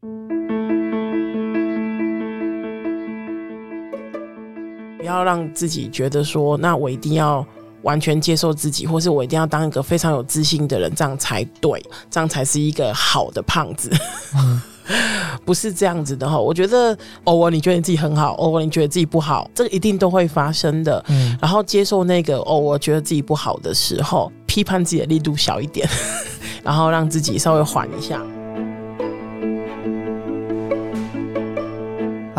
不要让自己觉得说，那我一定要完全接受自己，或是我一定要当一个非常有自信的人，这样才对，这样才是一个好的胖子。不是这样子的哈，我觉得偶尔你觉得你自己很好，偶尔你觉得自己不好，这个一定都会发生的。嗯，然后接受那个偶尔觉得自己不好的时候，批判自己的力度小一点，然后让自己稍微缓一下。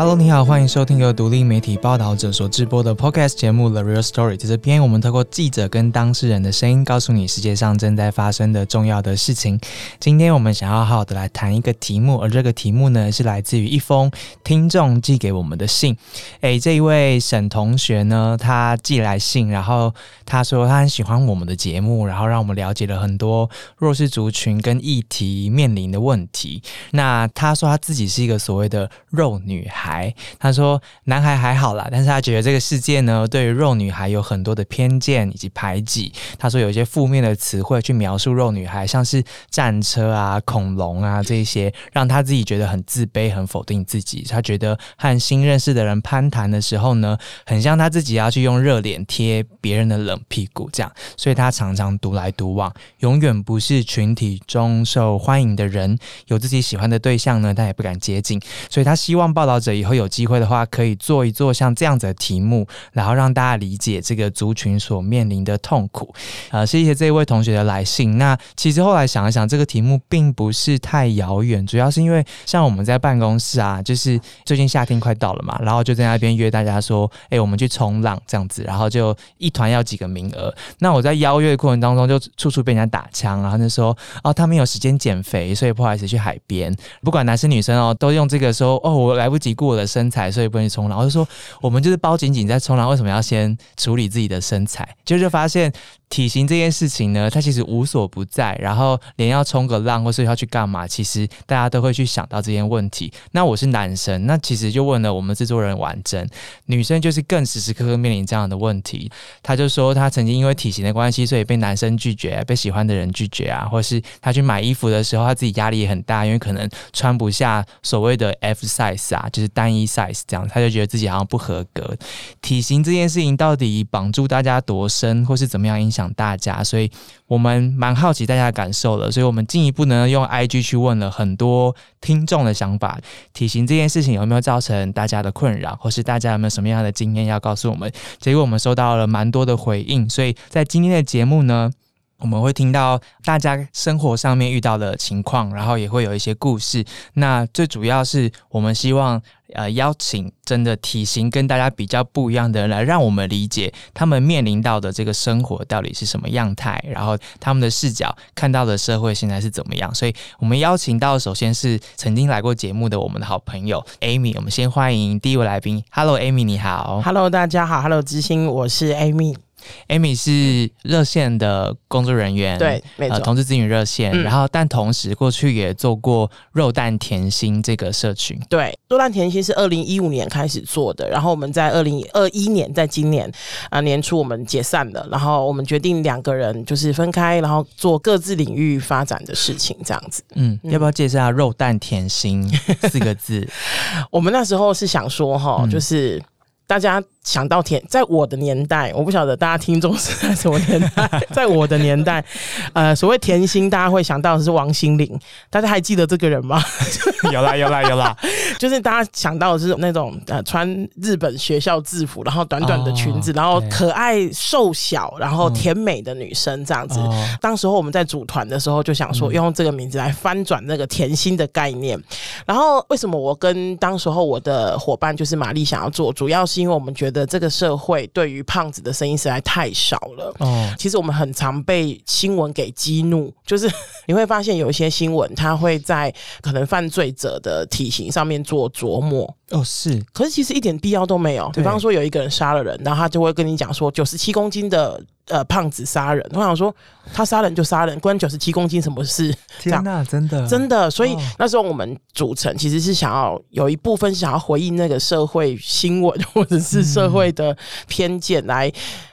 Hello，你好，欢迎收听由独立媒体报道者所制播的 Podcast 节目《The Real Story》。在这边，我们透过记者跟当事人的声音，告诉你世界上正在发生的重要的事情。今天我们想要好好的来谈一个题目，而这个题目呢，是来自于一封听众寄给我们的信。诶，这一位沈同学呢，他寄来信，然后他说他很喜欢我们的节目，然后让我们了解了很多弱势族群跟议题面临的问题。那他说他自己是一个所谓的肉女孩。孩，他说男孩还好啦，但是他觉得这个世界呢，对于肉女孩有很多的偏见以及排挤。他说有一些负面的词汇去描述肉女孩，像是战车啊、恐龙啊这些，让他自己觉得很自卑、很否定自己。他觉得和新认识的人攀谈的时候呢，很像他自己要去用热脸贴别人的冷屁股这样，所以他常常独来独往，永远不是群体中受欢迎的人。有自己喜欢的对象呢，他也不敢接近，所以他希望报道者。以后有机会的话，可以做一做像这样子的题目，然后让大家理解这个族群所面临的痛苦。呃，谢谢这一位同学的来信。那其实后来想一想，这个题目并不是太遥远，主要是因为像我们在办公室啊，就是最近夏天快到了嘛，然后就在那边约大家说，哎，我们去冲浪这样子，然后就一团要几个名额。那我在邀约的过程当中，就处处被人家打枪，然后就说，哦，他们有时间减肥，所以不好意思去海边。不管男生女生哦，都用这个说，哦，我来不及顾。我的身材，所以不能冲浪。我就说，我们就是包紧紧在冲浪，为什么要先处理自己的身材？就就发现。体型这件事情呢，它其实无所不在。然后连要冲个浪，或是要去干嘛，其实大家都会去想到这件问题。那我是男生，那其实就问了我们制作人完整，女生就是更时时刻刻面临这样的问题。他就说，他曾经因为体型的关系，所以被男生拒绝，被喜欢的人拒绝啊，或是他去买衣服的时候，他自己压力也很大，因为可能穿不下所谓的 F size 啊，就是单一 size 这样，他就觉得自己好像不合格。体型这件事情到底绑住大家多深，或是怎么样影响？大家，所以我们蛮好奇大家的感受了，所以我们进一步呢用 IG 去问了很多听众的想法，体型这件事情有没有造成大家的困扰，或是大家有没有什么样的经验要告诉我们？结果我们收到了蛮多的回应，所以在今天的节目呢。我们会听到大家生活上面遇到的情况，然后也会有一些故事。那最主要是我们希望呃邀请真的体型跟大家比较不一样的人来，让我们理解他们面临到的这个生活到底是什么样态，然后他们的视角看到的社会现在是怎么样。所以我们邀请到首先是曾经来过节目的我们的好朋友 Amy，我们先欢迎第一位来宾。Hello Amy，你好。Hello 大家好。Hello 知心，我是 Amy。Amy 是热线的工作人员，对，没错，同志咨询热线。然后，但同时过去也做过肉蛋甜心这个社群。对，肉蛋甜心是二零一五年开始做的，然后我们在二零二一年，在今年啊年初我们解散了，然后我们决定两个人就是分开，然后做各自领域发展的事情，这样子。嗯，要不要介绍下肉蛋甜心四个字？我们那时候是想说，哈，就是大家。想到甜，在我的年代，我不晓得大家听众是在什么年代。在我的年代，呃，所谓甜心，大家会想到的是王心凌，大家还记得这个人吗？有啦，有啦，有啦，就是大家想到的是那种呃，穿日本学校制服，然后短短的裙子，然后可爱瘦小，然后甜美的女生这样子。当时候我们在组团的时候，就想说用这个名字来翻转那个甜心的概念。然后为什么我跟当时候我的伙伴就是玛丽想要做，主要是因为我们觉得。的这个社会对于胖子的声音实在太少了。哦，其实我们很常被新闻给激怒，就是 你会发现有一些新闻，他会在可能犯罪者的体型上面做琢磨。哦，是，可是其实一点必要都没有。比方说有一个人杀了人，然后他就会跟你讲说九十七公斤的。呃，胖子杀人，我想说他杀人就杀人，关九十七公斤什么事？天哪，真的真的，所以那时候我们组成其实是想要有一部分是想要回应那个社会新闻或者是社会的偏见来。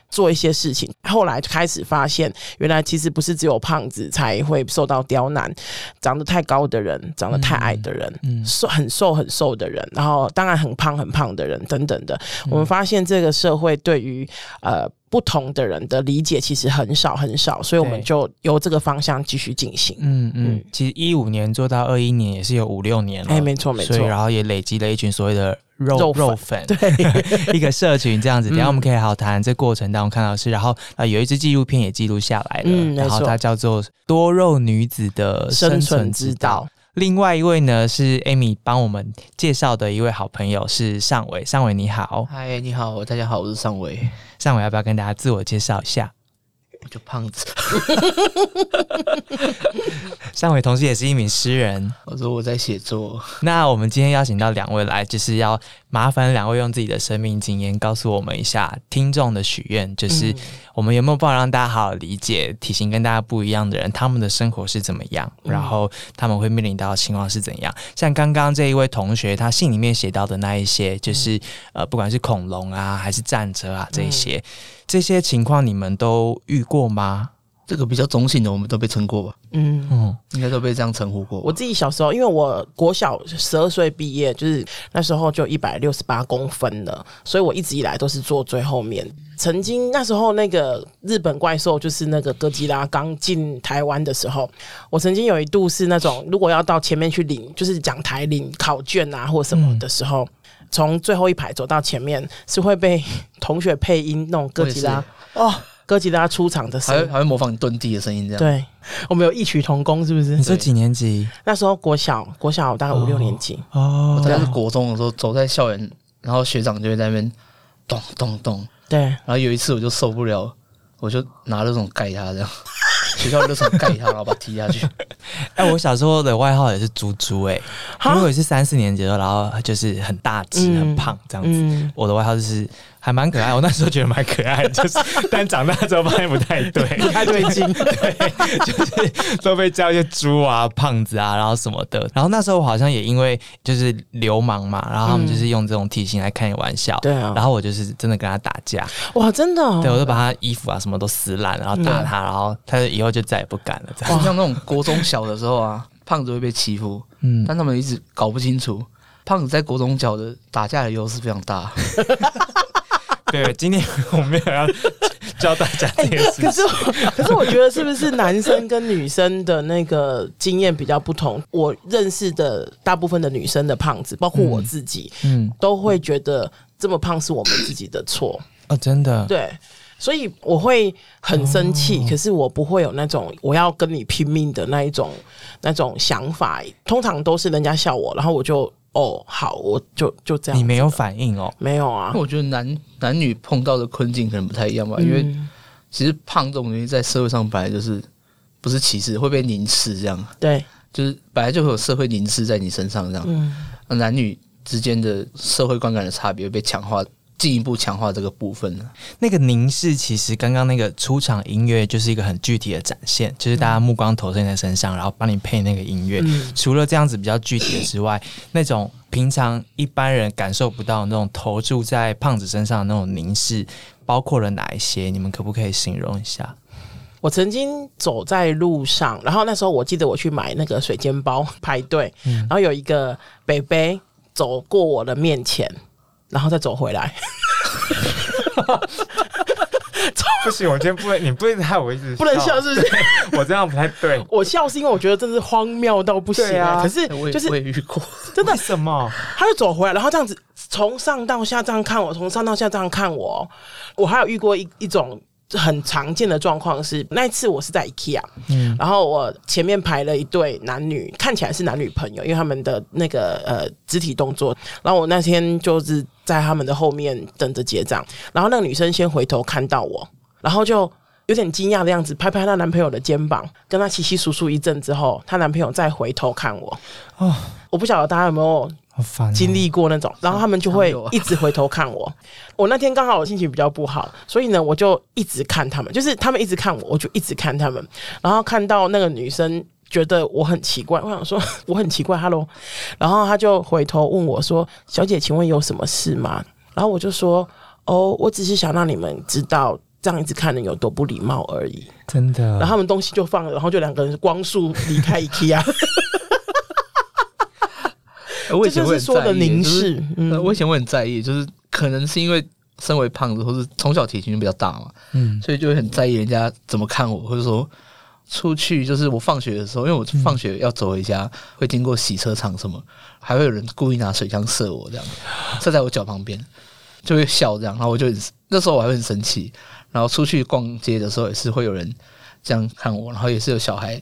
做一些事情。后来开始发现，原来其实不是只有胖子才会受到刁难，长得太高的人、长得太矮的人、瘦很瘦很瘦的人，然后当然很胖很胖的人等等的。我们发现这个社会对于呃。不同的人的理解其实很少很少，所以我们就由这个方向继续进行。嗯嗯，其实一五年做到二一年也是有五六年了，哎，没错没错。然后也累积了一群所谓的肉肉粉，对，一个社群这样子。等下我们可以好好谈这过程当中看到是，然后啊有一支纪录片也记录下来了，然后它叫做《多肉女子的生存之道》。另外一位呢是 Amy 帮我们介绍的一位好朋友是尚伟，尚伟你好，嗨，你好，大家好，我是尚伟。尚伟要不要跟大家自我介绍一下？我就胖子。上伟同时也是一名诗人。我说我在写作。那我们今天邀请到两位来，就是要麻烦两位用自己的生命经验告诉我们一下听众的许愿，就是我们有没有办法让大家好好理解体型跟大家不一样的人，他们的生活是怎么样，然后他们会面临到的情况是怎样？像刚刚这一位同学，他信里面写到的那一些，就是呃，不管是恐龙啊，还是战车啊，这些这些情况，你们都遇过吗？这个比较中性的，我们都被称过吧？嗯嗯，应该都被这样称呼过。我自己小时候，因为我国小十二岁毕业，就是那时候就一百六十八公分了，所以我一直以来都是坐最后面。曾经那时候那个日本怪兽就是那个哥吉拉刚进台湾的时候，我曾经有一度是那种如果要到前面去领，就是讲台领考卷啊或什么的时候，从最后一排走到前面是会被 同学配音那种哥吉拉哦。哥吉拉出场的时候，还还会模仿你蹲地的声音，这样。对，我们有异曲同工，是不是？你说几年级？那时候国小，国小大概五六年级。哦，我在是国中的时候，走在校园，然后学长就会在那边咚咚咚。对。然后有一次我就受不了，我就拿那种盖他这样，学校就想盖他，然后把他踢下去。哎，我小时候的外号也是猪猪，哎，因为我是三四年级的时候，然后就是很大只、很胖这样子。我的外号就是。还蛮可爱，我那时候觉得蛮可爱，就是但长大之后发现不太对，不 太对劲，对，就是都被叫一些猪啊、胖子啊，然后什么的。然后那时候好像也因为就是流氓嘛，然后他们就是用这种体型来开你玩笑，对啊。然后我就是真的跟他打架，哇，真的，对我就把他衣服啊什么都撕烂，然后打他，然后他以后就再也不敢了。哇，像那种国中小的时候啊，胖子会被欺负，嗯，但他们一直搞不清楚，胖子在国中小的打架的优势非常大。对，今天 我们要教大家这个事。可是，可是我觉得是不是男生跟女生的那个经验比较不同？我认识的大部分的女生的胖子，包括我自己，嗯，都会觉得这么胖是我们自己的错哦，真的。对，所以我会很生气，可是我不会有那种我要跟你拼命的那一种那种想法。通常都是人家笑我，然后我就。哦，好，我就就这样。你没有反应哦？没有啊。我觉得男男女碰到的困境可能不太一样吧，因为其实胖这种东西在社会上本来就是不是歧视，会被凝视这样。对，就是本来就会有社会凝视在你身上这样。嗯，男女之间的社会观感的差别被强化。进一步强化这个部分呢？那个凝视，其实刚刚那个出场音乐就是一个很具体的展现，就是大家目光投射在身上，然后帮你配那个音乐。除了这样子比较具体的之外，那种平常一般人感受不到那种投注在胖子身上的那种凝视，包括了哪一些？你们可不可以形容一下？我曾经走在路上，然后那时候我记得我去买那个水煎包 排队，然后有一个北北走过我的面前。然后再走回来，不行，我今天不能，你不能害我一直不能笑，是不是？我这样不太对。我笑是因为我觉得真是荒谬到不行啊！可是就是我也遇过，真的什么？他就走回来，然后这样子从上到下这样看我，从上到下这样看我。我还有遇过一一种。很常见的状况是，那一次我是在 IKEA，嗯，然后我前面排了一对男女，看起来是男女朋友，因为他们的那个呃肢体动作，然后我那天就是在他们的后面等着结账，然后那个女生先回头看到我，然后就有点惊讶的样子，拍拍她男朋友的肩膀，跟她稀稀疏疏一阵之后，她男朋友再回头看我，哦，我不晓得大家有没有。经历过那种，然后他们就会一直回头看我。我那天刚好我心情比较不好，所以呢，我就一直看他们，就是他们一直看我，我就一直看他们。然后看到那个女生觉得我很奇怪，我想说 我很奇怪，Hello。然后他就回头问我说：“小姐，请问有什么事吗？”然后我就说：“哦，我只是想让你们知道，这样一直看人有多不礼貌而已。真的。然后他们东西就放了，然后就两个人光速离开 IKEA。我以前会说的凝视，嗯，我以前会很在意，就是可能是因为身为胖子，或是从小体型就比较大嘛，嗯，所以就会很在意人家怎么看我，或者说出去就是我放学的时候，因为我放学要走回家，会经过洗车场什么，还会有人故意拿水枪射我，这样射在我脚旁边，就会笑这样，然后我就那时候我还会很生气。然后出去逛街的时候，也是会有人这样看我，然后也是有小孩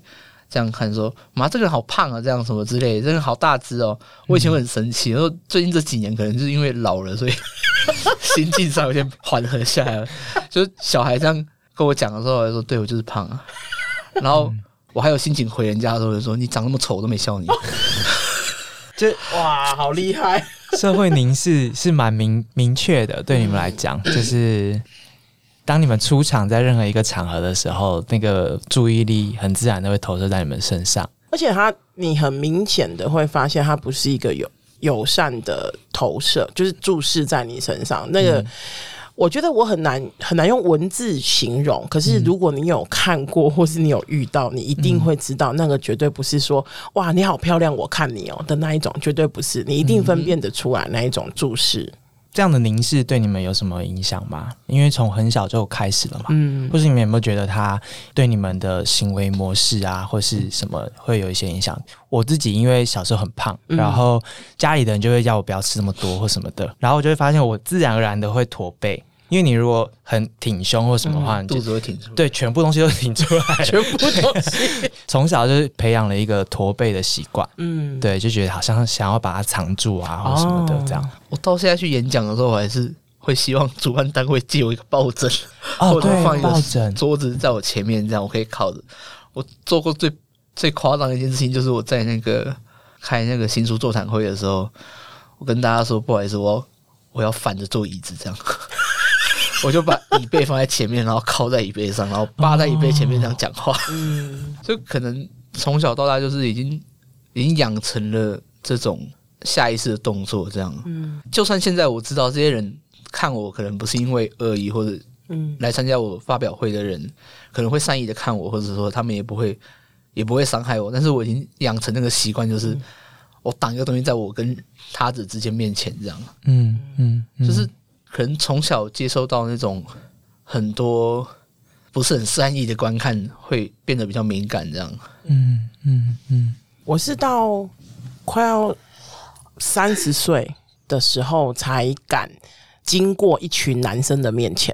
这样看，说：“妈，这个人好胖啊，这样什么之类，这个人好大只哦。”我以前会很生气，然后最近这几年可能就是因为老了，所以 心境上有点缓和下来了。就是小孩这样跟我讲的时候，我说：“对我就是胖啊。”然后我还有心情回人家的时候，就说：“你长那么丑，我都没笑你。”就哇，好厉害！社会凝视是蛮明明确的，对你们来讲，就是。当你们出场在任何一个场合的时候，那个注意力很自然的会投射在你们身上，而且他，你很明显的会发现，他不是一个友友善的投射，就是注视在你身上。那个，我觉得我很难很难用文字形容。可是，如果你有看过，或是你有遇到，你一定会知道，那个绝对不是说“哇，你好漂亮，我看你哦”的那一种，绝对不是。你一定分辨得出来那一种注视。这样的凝视对你们有什么影响吗？因为从很小就开始了嘛，嗯，或是你们有没有觉得他对你们的行为模式啊，或是什么会有一些影响？我自己因为小时候很胖，然后家里的人就会叫我不要吃那么多或什么的，然后我就会发现我自然而然的会驼背。因为你如果很挺胸或什么话，肚子会挺出来，对，全部东西都挺出来，全部东西。从小就是培养了一个驼背的习惯，嗯，对，就觉得好像想要把它藏住啊，或什么的这样。我到现在去演讲的时候，我还是会希望主办单位借我一个抱枕，或者放一个桌子在我前面，这样我可以靠着。我做过最最夸张的一件事情，就是我在那个开那个新书座谈会的时候，我跟大家说，不好意思，我我要反着坐椅子这样。我就把椅背放在前面，然后靠在椅背上，然后扒在椅背前面这样讲话。嗯，就可能从小到大就是已经已经养成了这种下意识的动作，这样。嗯，就算现在我知道这些人看我可能不是因为恶意，或者嗯来参加我发表会的人可能会善意的看我，或者说他们也不会也不会伤害我，但是我已经养成那个习惯，就是我挡一个东西在我跟他者之间面前这样。嗯嗯，就是。可能从小接收到那种很多不是很善意的观看，会变得比较敏感，这样。嗯嗯嗯。我是到快要三十岁的时候才敢经过一群男生的面前，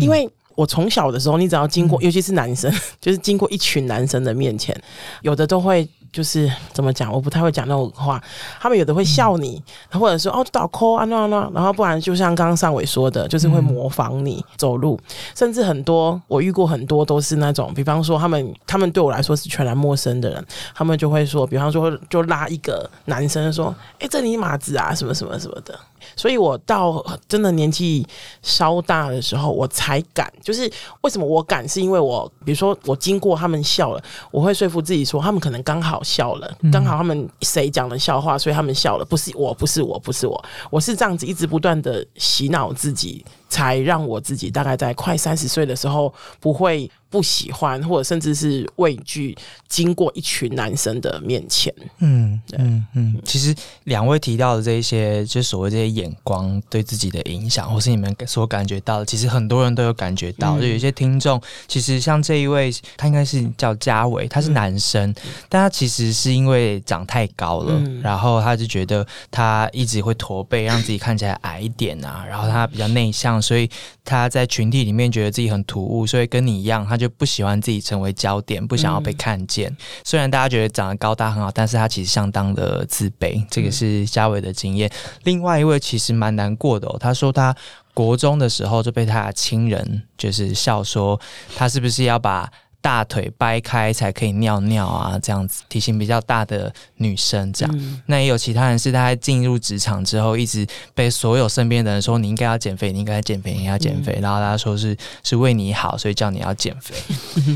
因为我从小的时候，你只要经过，尤其是男生，就是经过一群男生的面前，有的都会。就是怎么讲，我不太会讲那种话。他们有的会笑你，或者说哦，倒扣啊那那，然后不然就像刚刚上伟说的，就是会模仿你走路。甚至很多我遇过很多都是那种，比方说他们他们对我来说是全然陌生的人，他们就会说，比方说就拉一个男生说，哎，这你马子啊，什么什么什么的。所以我到真的年纪稍大的时候，我才敢。就是为什么我敢，是因为我比如说我经过他们笑了，我会说服自己说，他们可能刚好笑了，刚好他们谁讲了笑话，所以他们笑了，不是我，不是我，不是我，我是这样子一直不断的洗脑自己。才让我自己大概在快三十岁的时候，不会不喜欢或者甚至是畏惧经过一群男生的面前。嗯嗯嗯。其实两位提到的这一些，就所谓这些眼光对自己的影响，或是你们所感觉到的，其实很多人都有感觉到。就有些听众，其实像这一位，他应该是叫嘉伟，他是男生，但他其实是因为长太高了，然后他就觉得他一直会驼背，让自己看起来矮一点啊，然后他比较内向。所以他在群体里面觉得自己很突兀，所以跟你一样，他就不喜欢自己成为焦点，不想要被看见。虽然大家觉得长得高大很好，但是他其实相当的自卑。这个是嘉伟的经验。另外一位其实蛮难过的哦，他说他国中的时候就被他的亲人就是笑说，他是不是要把。大腿掰开才可以尿尿啊，这样子体型比较大的女生这样，那也有其他人是他进入职场之后，一直被所有身边的人说你应该要减肥，你应该减肥，你要减肥，然后他说是是为你好，所以叫你要减肥。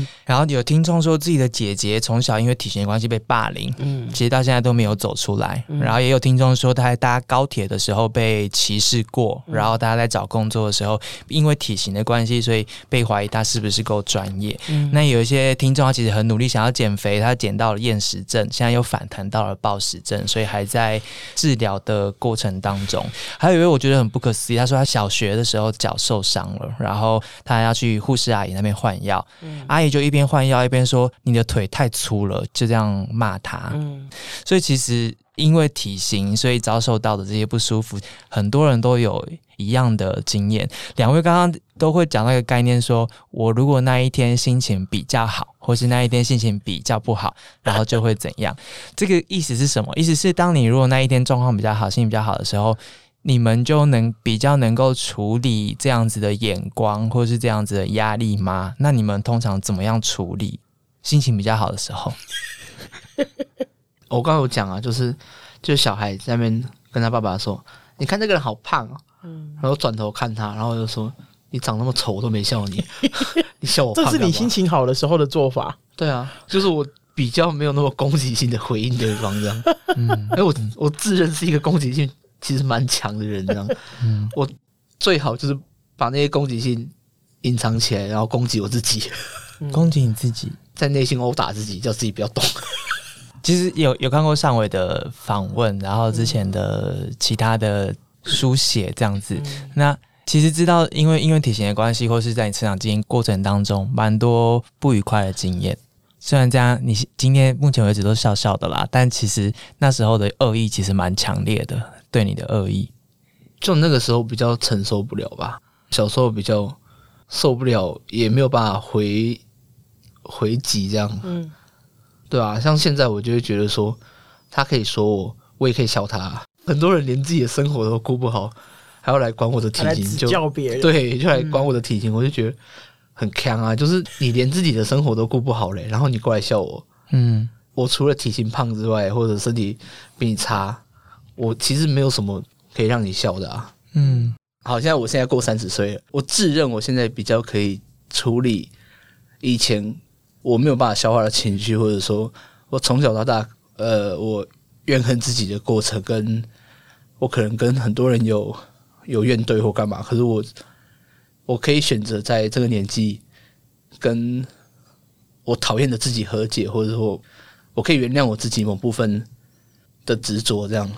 然后有听众说自己的姐姐从小因为体型的关系被霸凌，嗯，其实到现在都没有走出来。然后也有听众说他在搭高铁的时候被歧视过，然后大家在找工作的时候因为体型的关系，所以被怀疑他是不是够专业。那有一些听众他其实很努力想要减肥，他减到了厌食症，现在又反弹到了暴食症，所以还在治疗的过程当中。还有一位我觉得很不可思议，他说他小学的时候脚受伤了，然后他要去护士阿姨那边换药，阿姨就一。边换药一边说你的腿太粗了，就这样骂他。嗯，所以其实因为体型，所以遭受到的这些不舒服，很多人都有一样的经验。两位刚刚都会讲那个概念，说我如果那一天心情比较好，或是那一天心情比较不好，然后就会怎样？这个意思是什么？意思是当你如果那一天状况比较好，心情比较好的时候。你们就能比较能够处理这样子的眼光，或是这样子的压力吗？那你们通常怎么样处理？心情比较好的时候，我刚刚有讲啊，就是就是小孩在那边跟他爸爸说：“你看这个人好胖哦。”嗯，然后转头看他，然后就说：“你长那么丑，我都没笑你，你笑我。”这是你心情好的时候的做法。对啊，就是我比较没有那么攻击性的回应对方这样。嗯，哎，我我自认是一个攻击性。其实蛮强的人，这样，我最好就是把那些攻击性隐藏起来，然后攻击我自己，攻击你自己，在内心殴打自己，叫自己不要动。其实有有看过上伟的访问，然后之前的其他的书写这样子，那其实知道，因为因为体型的关系，或是在你成长经验过程当中，蛮多不愉快的经验。虽然这样，你今天目前为止都笑笑的啦，但其实那时候的恶意其实蛮强烈的。对你的恶意，就那个时候比较承受不了吧。小时候比较受不了，也没有办法回回击这样。嗯，对啊，像现在我就会觉得说，他可以说我，我也可以笑他。很多人连自己的生活都顾不好，还要来管我的体型，就叫别人对，就来管我的体型，我就觉得很强啊。就是你连自己的生活都顾不好嘞，然后你过来笑我。嗯，我除了体型胖之外，或者身体比你差。我其实没有什么可以让你笑的啊。嗯，好，现在我现在过三十岁了，我自认我现在比较可以处理以前我没有办法消化的情绪，或者说我从小到大，呃，我怨恨自己的过程，跟我可能跟很多人有有怨怼或干嘛，可是我我可以选择在这个年纪跟我讨厌的自己和解，或者说我可以原谅我自己某部分的执着，这样。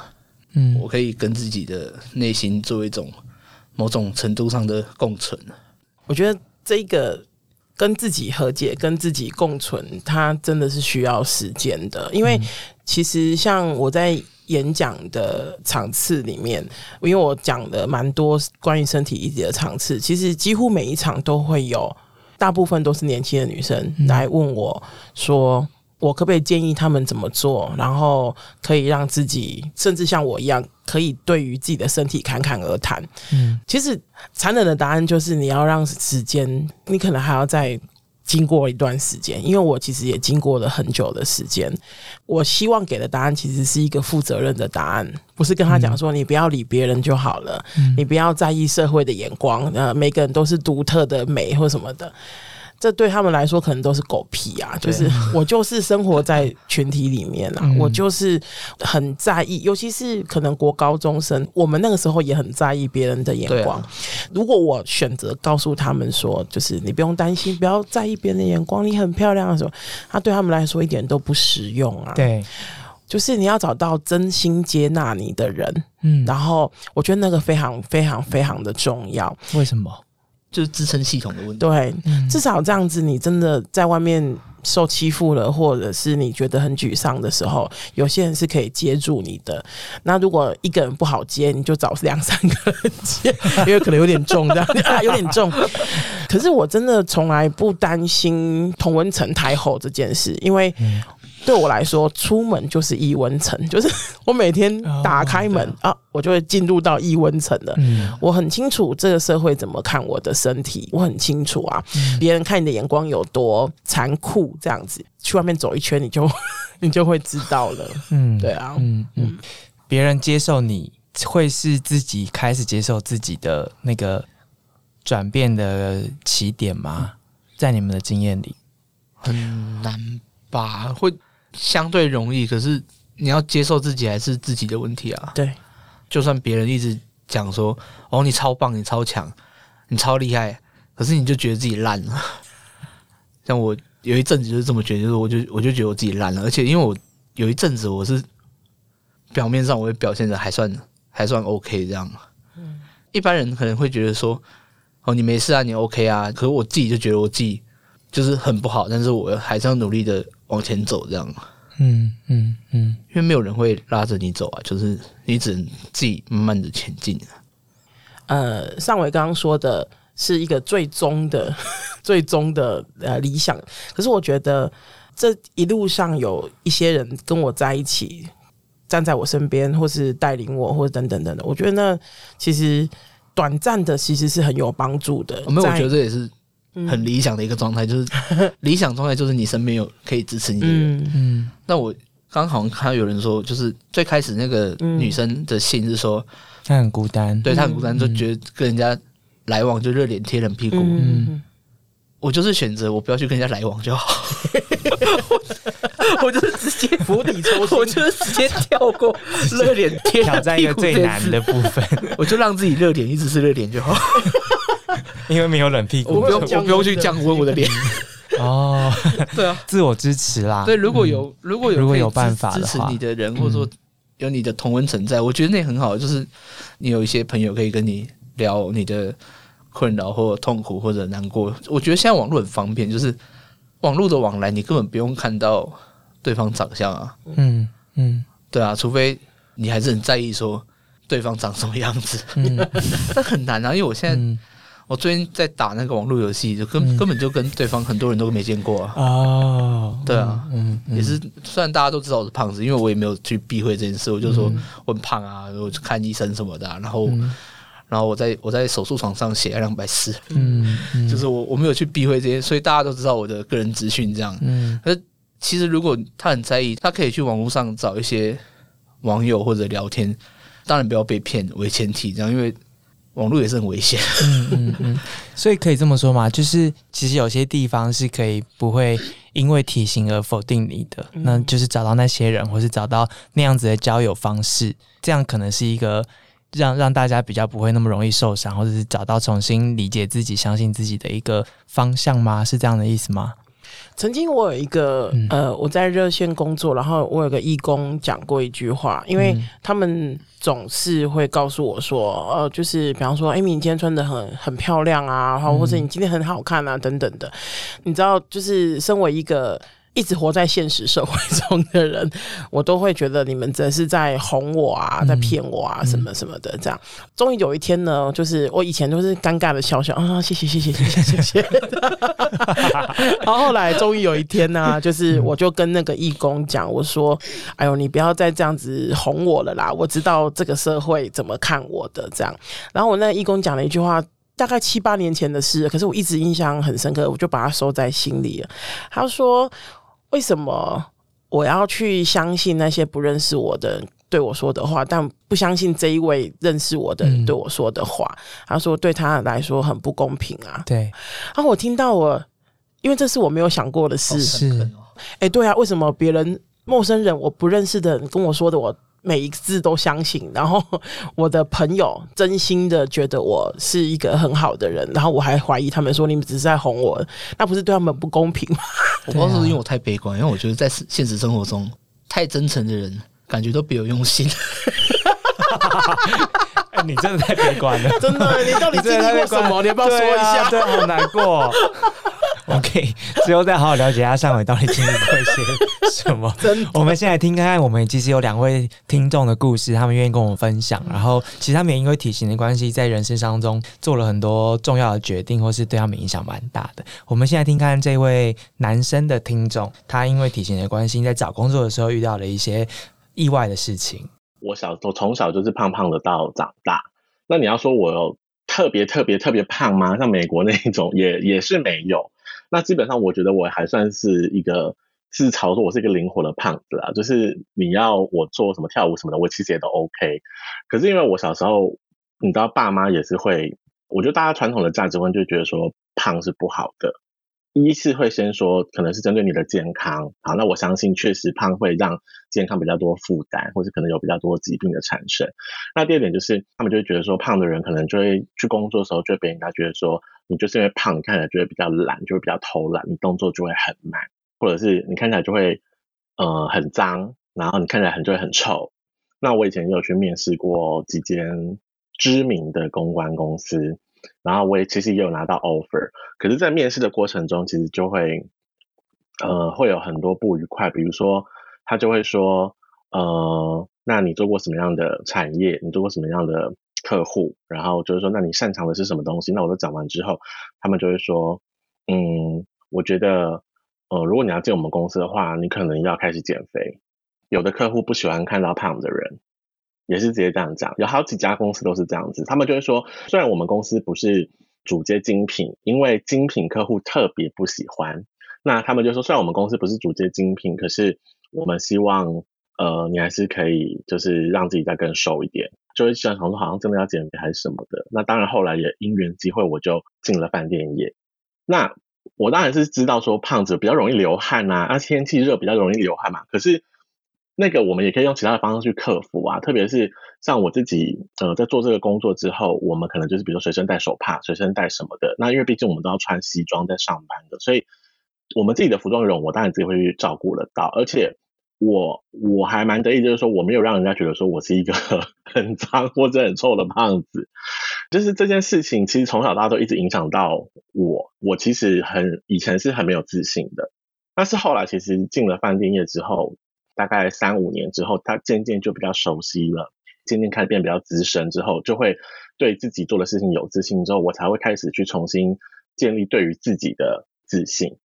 嗯，我可以跟自己的内心做一种某种程度上的共存。我觉得这个跟自己和解、跟自己共存，它真的是需要时间的。因为其实像我在演讲的场次里面，因为我讲的蛮多关于身体议题的场次，其实几乎每一场都会有，大部分都是年轻的女生来问我说。我可不可以建议他们怎么做，然后可以让自己，甚至像我一样，可以对于自己的身体侃侃而谈？嗯，其实残忍的答案就是你要让时间，你可能还要再经过一段时间，因为我其实也经过了很久的时间。我希望给的答案其实是一个负责任的答案，不是跟他讲说你不要理别人就好了，你不要在意社会的眼光，呃，每个人都是独特的美或什么的。这对他们来说可能都是狗屁啊！就是 我就是生活在群体里面啊，我就是很在意，尤其是可能国高中生，我们那个时候也很在意别人的眼光。如果我选择告诉他们说，就是你不用担心，不要在意别人的眼光，你很漂亮的时候，他对他们来说一点都不实用啊。对，就是你要找到真心接纳你的人，嗯，然后我觉得那个非常非常非常的重要。为什么？就是支撑系统的问题。对，至少这样子，你真的在外面受欺负了，或者是你觉得很沮丧的时候，有些人是可以接住你的。那如果一个人不好接，你就找两三个人接，因为可能有点重，这样有点重。可是我真的从来不担心同文层太厚这件事，因为。对我来说，出门就是异温层，就是我每天打开门啊，我就会进入到异温层了。我很清楚这个社会怎么看我的身体，我很清楚啊，别人看你的眼光有多残酷，这样子去外面走一圈，你就 你就会知道了。嗯，对啊，嗯嗯，别人接受你会是自己开始接受自己的那个转变的起点吗？在你们的经验里？很难吧？会相对容易，可是你要接受自己还是自己的问题啊？对，就算别人一直讲说哦你超棒，你超强，你超厉害，可是你就觉得自己烂了。像我有一阵子就是这么觉得，就是我就我就觉得我自己烂了，而且因为我有一阵子我是表面上我会表现的还算还算 OK 这样，嗯，一般人可能会觉得说哦你没事啊，你 OK 啊，可是我自己就觉得我自己就是很不好，但是我还是要努力的往前走这样，嗯嗯嗯，因为没有人会拉着你走啊，就是你只能自己慢慢的前进。呃，上回刚刚说的。是一个最终的、最终的呃理想，可是我觉得这一路上有一些人跟我在一起，站在我身边，或是带领我，或者等等等等，我觉得那其实短暂的其实是很有帮助的。没有，我觉得这也是很理想的一个状态，就是 理想状态就是你身边有可以支持你的人。嗯，那我刚好看到有人说，就是最开始那个女生的信是说她很孤单，对她很孤单，就觉得跟人家。来往就热脸贴冷屁股，嗯，我就是选择我不要去跟人家来往就好，我就是直接釜底抽薪，我就是直接跳过热脸贴挑战一个最难的部分，我就让自己热脸一直是热脸就好，因为没有冷屁股，我不用我不用去降温我的脸。哦，对啊，自我支持啦，对，如果有如果有如果有办法支持你的人，或者说有你的同温存在，我觉得那很好，就是你有一些朋友可以跟你聊你的。困扰或痛苦或者难过，我觉得现在网络很方便，就是网络的往来，你根本不用看到对方长相啊。嗯嗯，对啊，除非你还是很在意说对方长什么样子，那很难啊。因为我现在我最近在打那个网络游戏，就根根本就跟对方很多人都没见过啊。哦，对啊，嗯，也是，虽然大家都知道我是胖子，因为我也没有去避讳这件事，我就说我很胖啊，我去看医生什么的，然后。然后我在我在手术床上写了两百四，嗯，就是我我没有去避讳这些，所以大家都知道我的个人资讯这样。嗯，而其实如果他很在意，他可以去网络上找一些网友或者聊天，当然不要被骗为前提，这样，因为网络也是很危险。嗯嗯嗯，所以可以这么说嘛，就是其实有些地方是可以不会因为体型而否定你的，那就是找到那些人，或是找到那样子的交友方式，这样可能是一个。让让大家比较不会那么容易受伤，或者是找到重新理解自己、相信自己的一个方向吗？是这样的意思吗？曾经我有一个呃，我在热线工作，然后我有个义工讲过一句话，因为他们总是会告诉我说，呃，就是比方说，哎，你今天穿的很很漂亮啊，然后或者你今天很好看啊，等等的，你知道，就是身为一个。一直活在现实社会中的人，我都会觉得你们真是在哄我啊，在骗我啊，什么什么的。这样，终于有一天呢，就是我以前都是尴尬的笑笑啊，谢谢谢谢谢谢谢谢。然后后来终于有一天呢，就是我就跟那个义工讲，我说：“哎呦，你不要再这样子哄我了啦，我知道这个社会怎么看我的。”这样，然后我那义工讲了一句话，大概七八年前的事，可是我一直印象很深刻，我就把它收在心里了。他说。为什么我要去相信那些不认识我的人对我说的话，但不相信这一位认识我的人对我说的话？他说对他来说很不公平啊。对，然后我听到我，因为这是我没有想过的事。是，哎，对啊，为什么别人陌生人我不认识的人跟我说的我？每一个字都相信，然后 我的朋友真心的觉得我是一个很好的人，然后我还怀疑他们说你们只是在哄我，那不是对他们不公平吗？我不知道是因为我太悲观，因为我觉得在现实生活中太真诚的人，感觉都别有用心。哎，你真的太悲观了，真的，你到底经历过什么？你要不要说一下？对，好难过。OK，之后再好好了解一下上伟到底经历过一些什么。我们先来听看看，我们其实有两位听众的故事，他们愿意跟我们分享。然后，其实他们也因为体型的关系，在人生当中做了很多重要的决定，或是对他们影响蛮大的。我们现在听看这位男生的听众，他因为体型的关系，在找工作的时候遇到了一些意外的事情。我小我从小就是胖胖的到长大。那你要说我有特别特别特别胖吗？像美国那一种，也也是没有。那基本上，我觉得我还算是一个自嘲说我是一个灵活的胖子啊。就是你要我做什么跳舞什么的，我其实也都 OK。可是因为我小时候，你知道，爸妈也是会，我觉得大家传统的价值观就觉得说胖是不好的，一是会先说可能是针对你的健康，好，那我相信确实胖会让健康比较多负担，或是可能有比较多疾病的产生。那第二点就是他们就会觉得说胖的人可能就会去工作的时候就会被人家觉得说你就是因为胖，看起来就会比较懒，就会比较偷懒，你动作就会很慢，或者是你看起来就会呃很脏，然后你看起来很就会很臭。那我以前也有去面试过几间知名的公关公司。然后我也其实也有拿到 offer，可是，在面试的过程中，其实就会，呃，会有很多不愉快。比如说，他就会说，呃，那你做过什么样的产业？你做过什么样的客户？然后就是说，那你擅长的是什么东西？那我都讲完之后，他们就会说，嗯，我觉得，呃，如果你要进我们公司的话，你可能要开始减肥。有的客户不喜欢看到胖的人。也是直接这样讲，有好几家公司都是这样子，他们就会说，虽然我们公司不是主接精品，因为精品客户特别不喜欢，那他们就说，虽然我们公司不是主接精品，可是我们希望，呃，你还是可以，就是让自己再更瘦一点，就是想说好像真的要减肥还是什么的。那当然后来也因缘机会，我就进了饭店业。那我当然是知道说胖子比较容易流汗呐，啊天气热比较容易流汗嘛，可是。那个我们也可以用其他的方式去克服啊，特别是像我自己，呃，在做这个工作之后，我们可能就是比如说随身带手帕，随身带什么的。那因为毕竟我们都要穿西装在上班的，所以我们自己的服装容我当然自己会去照顾得到。而且我我还蛮得意，就是说我没有让人家觉得说我是一个 很脏或者很臭的胖子。就是这件事情，其实从小到大都一直影响到我。我其实很以前是很没有自信的，但是后来其实进了饭店业之后。大概三五年之后，他渐渐就比较熟悉了，渐渐开始变比较资深之后，就会对自己做的事情有自信之后，我才会开始去重新建立对于自己的自信。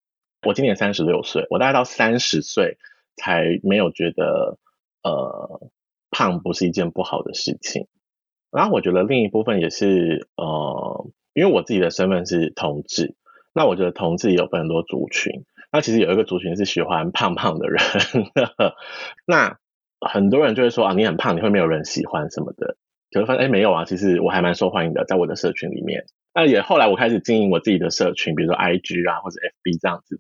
我今年三十六岁，我大概到三十岁才没有觉得呃胖不是一件不好的事情。然后我觉得另一部分也是呃，因为我自己的身份是同志，那我觉得同志也有分很多族群。那其实有一个族群是喜欢胖胖的人，那很多人就会说啊，你很胖，你会没有人喜欢什么的。可是发现哎，没有啊，其实我还蛮受欢迎的，在我的社群里面。那也后来我开始经营我自己的社群，比如说 IG 啊或者 FB 这样子，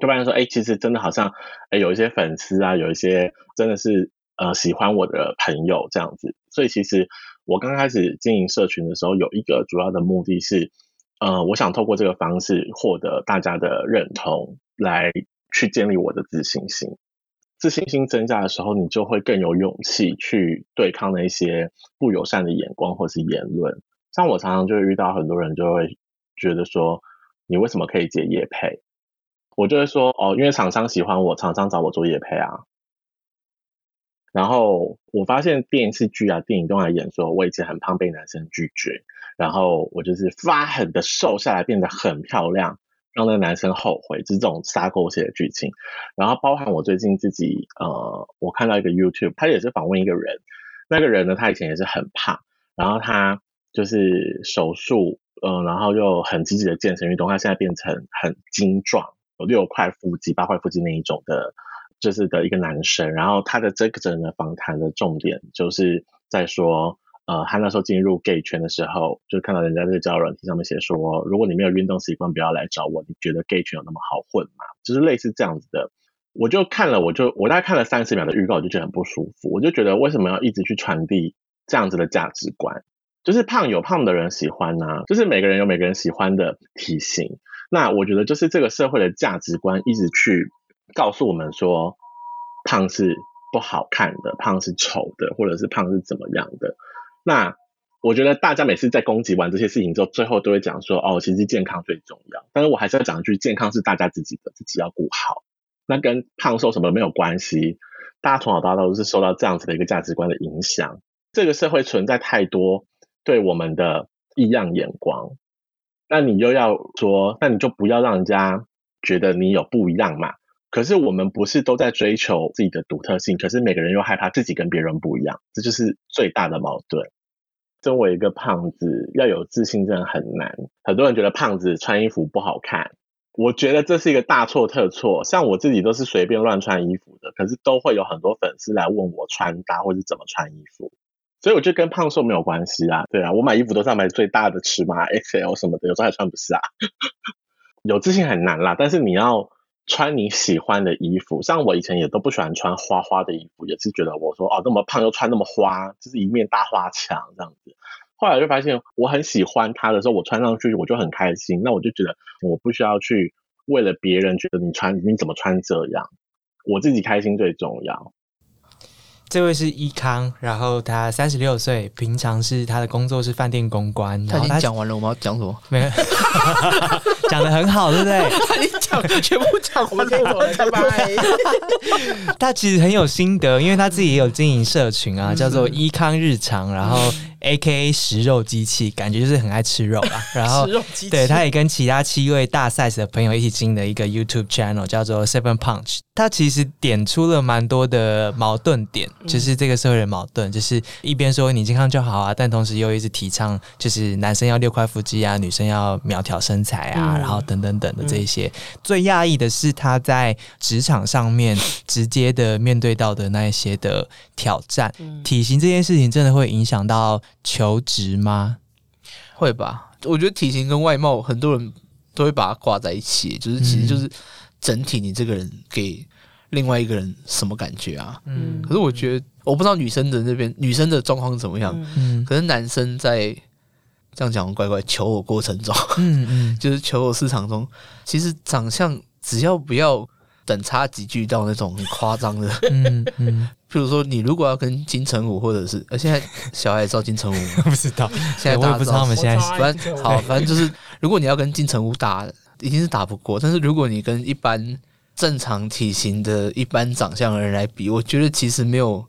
就发现说哎，其实真的好像哎有一些粉丝啊，有一些真的是呃喜欢我的朋友这样子。所以其实我刚开始经营社群的时候，有一个主要的目的是，呃，我想透过这个方式获得大家的认同。来去建立我的自信心，自信心增加的时候，你就会更有勇气去对抗那些不友善的眼光或是言论。像我常常就会遇到很多人就会觉得说，你为什么可以接夜配？我就会说，哦，因为厂商喜欢我，厂商找我做夜配啊。然后我发现电视剧啊、电影都来演说，我以前很胖被男生拒绝，然后我就是发狠的瘦下来，变得很漂亮。让那个男生后悔，就是这种撒狗血的剧情。然后包含我最近自己，呃，我看到一个 YouTube，他也是访问一个人，那个人呢，他以前也是很胖，然后他就是手术，嗯，然后又很积极的健身运动，他现在变成很精壮，有六块腹肌、八块腹肌那一种的，就是的一个男生。然后他的这个整个访谈的重点就是在说。呃，他那时候进入 gay 圈的时候，就看到人家在交友软件上面写说，如果你没有运动习惯，不要来找我。你觉得 gay 圈有那么好混吗？就是类似这样子的。我就看了，我就我大概看了三十秒的预告，我就觉得很不舒服。我就觉得为什么要一直去传递这样子的价值观？就是胖有胖的人喜欢呐，就是每个人有每个人喜欢的体型。那我觉得就是这个社会的价值观一直去告诉我们说，胖是不好看的，胖是丑的，或者是胖是怎么样的。那我觉得大家每次在攻击完这些事情之后，最后都会讲说，哦，其实健康最重要。但是我还是要讲一句，健康是大家自己的，自己要顾好。那跟胖瘦什么没有关系。大家从小到大都是受到这样子的一个价值观的影响。这个社会存在太多对我们的异样眼光，那你又要说，那你就不要让人家觉得你有不一样嘛。可是我们不是都在追求自己的独特性，可是每个人又害怕自己跟别人不一样，这就是最大的矛盾。身为一个胖子，要有自信真的很难。很多人觉得胖子穿衣服不好看，我觉得这是一个大错特错。像我自己都是随便乱穿衣服的，可是都会有很多粉丝来问我穿搭或是怎么穿衣服，所以我就跟胖瘦没有关系啊。对啊，我买衣服都是买最大的尺码 XL 什么的，有时候还穿不下。有自信很难啦，但是你要穿你喜欢的衣服。像我以前也都不喜欢穿花花的衣服，也是觉得我说哦那么胖又穿那么花，就是一面大花墙这样子。后来就发现我很喜欢它的时候，我穿上去我就很开心。那我就觉得我不需要去为了别人觉得你穿你怎么穿这样，我自己开心最重要。这位是伊康，然后他三十六岁，平常是他的工作是饭店公关。他已经讲完了，我们要讲什么？没有，讲的很好，对不对？他已经讲全部讲完了，拜拜。他其实很有心得，因为他自己也有经营社群啊，叫做伊康日常，然后。A K A 食肉机器，感觉就是很爱吃肉啊。然后，对，他也跟其他七位大 size 的朋友一起经营了一个 YouTube channel，叫做 Seven Punch。他其实点出了蛮多的矛盾点，就是这个社会的矛盾，就是一边说你健康就好啊，但同时又一直提倡就是男生要六块腹肌啊，女生要苗条身材啊，然后等等等的这些。最讶异的是他在职场上面直接的面对到的那一些的挑战，体型这件事情真的会影响到。求职吗？会吧。我觉得体型跟外貌，很多人都会把它挂在一起，就是其实就是整体你这个人给另外一个人什么感觉啊？嗯。可是我觉得，我不知道女生的那边女生的状况怎么样。嗯。可是男生在这样讲乖乖求偶过程中，嗯嗯，就是求偶市场中，其实长相只要不要。等差几句到那种很夸张的，嗯嗯，譬如说你如果要跟金城武，或者是呃现在小孩知道金城武吗？不知道，现在我也不知道他们现在反正好，反正就是如果你要跟金城武打，一定是打不过。但是如果你跟一般正常体型的一般长相的人来比，我觉得其实没有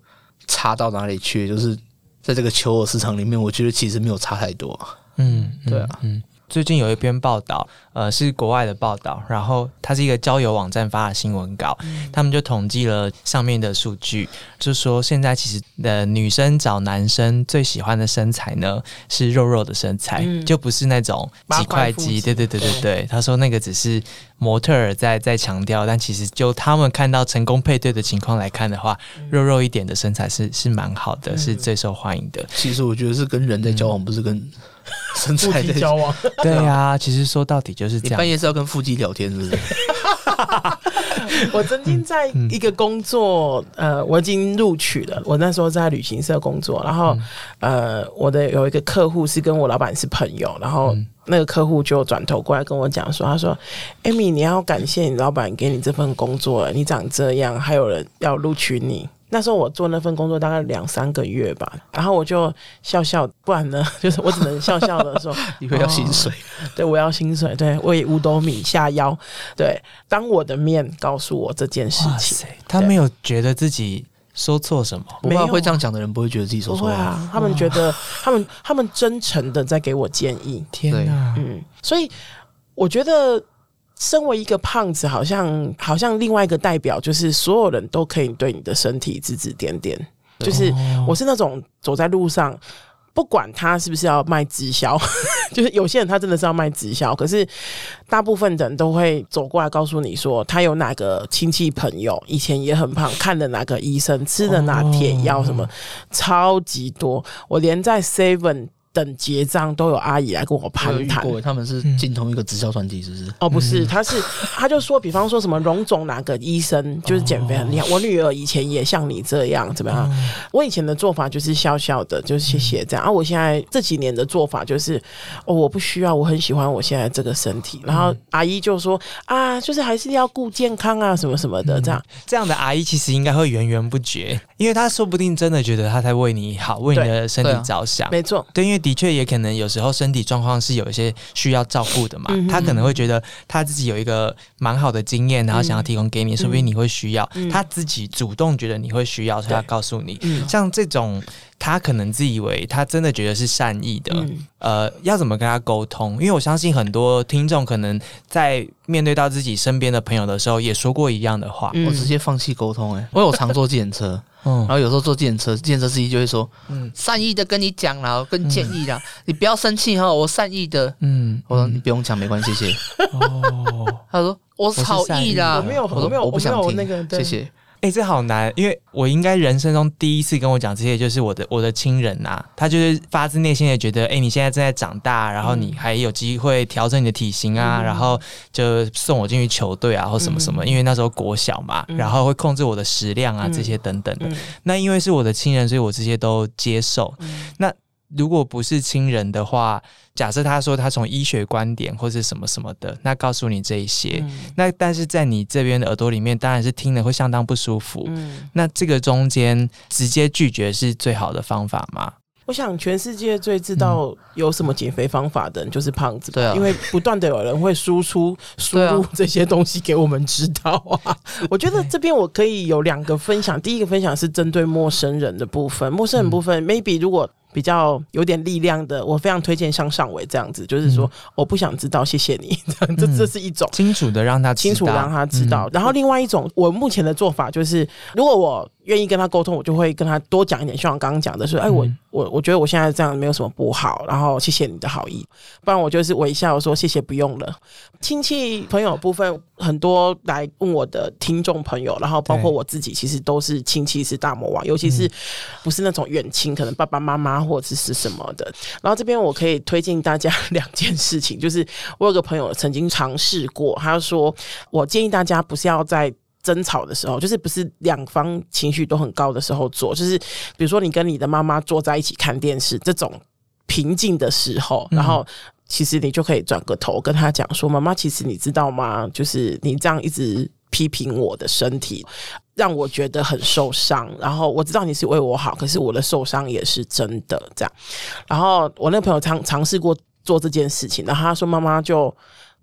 差到哪里去。就是在这个求偶市场里面，我觉得其实没有差太多。嗯，对啊，嗯。最近有一篇报道，呃，是国外的报道，然后它是一个交友网站发的新闻稿，他们就统计了上面的数据，就说现在其实的女生找男生最喜欢的身材呢是肉肉的身材，就不是那种几块肌，对对对对对。他说那个只是模特儿在在强调，但其实就他们看到成功配对的情况来看的话，肉肉一点的身材是是蛮好的，是最受欢迎的。其实我觉得是跟人在交往，不是跟。身材在交往，对啊，其实说到底就是这样。半夜是要跟腹肌聊天，是不是？我曾经在一个工作，呃，我已经录取了。我那时候在旅行社工作，然后，呃，我的有一个客户是跟我老板是朋友，然后那个客户就转头过来跟我讲说：“他说，艾米，你要感谢你老板给你这份工作，你长这样，还有人要录取你。”那时候我做那份工作大概两三个月吧，然后我就笑笑，不然呢，就是我只能笑笑的说：“你会要薪水？”对，我要薪水，对，为五斗米下腰。对，当我的面告诉我这件事情，他没有觉得自己说错什么。没有会这样讲的人不会觉得自己说错啊，他们觉得他们他们真诚的在给我建议。天哪，嗯，所以我觉得。身为一个胖子，好像好像另外一个代表，就是所有人都可以对你的身体指指点点。就是我是那种走在路上，不管他是不是要卖直销，就是有些人他真的是要卖直销，可是大部分人都会走过来告诉你说，他有哪个亲戚朋友以前也很胖，看的哪个医生，吃的哪铁药，什么超级多。我连在 Seven。等结账都有阿姨来跟我攀谈，他们是进同一个直销团体，是不是？哦，不是，他是他就说，比方说什么荣总哪个医生就是减肥很厉害，我女儿以前也像你这样怎么样？我以前的做法就是笑笑的，就是谢谢这样。啊，我现在这几年的做法就是，哦，我不需要，我很喜欢我现在这个身体。然后阿姨就说啊，就是还是要顾健康啊，什么什么的这样。这样的阿姨其实应该会源源不绝，因为她说不定真的觉得她在为你好，为你的身体着想。没错，对，因为。的确也可能有时候身体状况是有一些需要照顾的嘛，他可能会觉得他自己有一个蛮好的经验，然后想要提供给你，说不定你会需要。他自己主动觉得你会需要，所以他告诉你。像这种，他可能自以为他真的觉得是善意的，呃，要怎么跟他沟通？因为我相信很多听众可能在面对到自己身边的朋友的时候，也说过一样的话。我直接放弃沟通，哎，我有常坐自行车。然后有时候坐电车，电车司机就会说：“嗯，善意的跟你讲了，跟建议啦，你不要生气哈，我善意的。”嗯，我说你不用讲，没关系，谢谢。哦，他说我好意啦，我没有，我没有，我不想听那个，谢谢。哎，这好难，因为我应该人生中第一次跟我讲这些，就是我的我的亲人呐，他就是发自内心的觉得，哎，你现在正在长大，然后你还有机会调整你的体型啊，然后就送我进去球队啊，或什么什么，因为那时候国小嘛，然后会控制我的食量啊，这些等等的。那因为是我的亲人，所以我这些都接受。那如果不是亲人的话，假设他说他从医学观点或是什么什么的，那告诉你这一些，那但是在你这边的耳朵里面，当然是听了会相当不舒服。嗯那这个中间直接拒绝是最好的方法吗？我想全世界最知道有什么减肥方法的人就是胖子，对啊，因为不断的有人会输出输入这些东西给我们知道啊。我觉得这边我可以有两个分享，第一个分享是针对陌生人的部分，陌生人部分，maybe 如果。比较有点力量的，我非常推荐像上伟这样子，就是说我不想知道，谢谢你，这这是一种清楚的让他清楚让他知道。然后另外一种，我目前的做法就是，如果我愿意跟他沟通，我就会跟他多讲一点，像我刚刚讲的，说，哎，我我我觉得我现在这样没有什么不好，然后谢谢你的好意，不然我就是微笑说谢谢，不用了。亲戚朋友部分很多来问我的听众朋友，然后包括我自己，其实都是亲戚是大魔王，尤其是不是那种远亲，可能爸爸妈妈。或者是什么的，然后这边我可以推荐大家两件事情，就是我有个朋友曾经尝试过，他说我建议大家不是要在争吵的时候，就是不是两方情绪都很高的时候做，就是比如说你跟你的妈妈坐在一起看电视这种平静的时候，然后其实你就可以转个头跟他讲说：“妈妈，其实你知道吗？就是你这样一直。”批评我的身体，让我觉得很受伤。然后我知道你是为我好，可是我的受伤也是真的。这样，然后我那个朋友尝尝试过做这件事情，然后他说妈妈就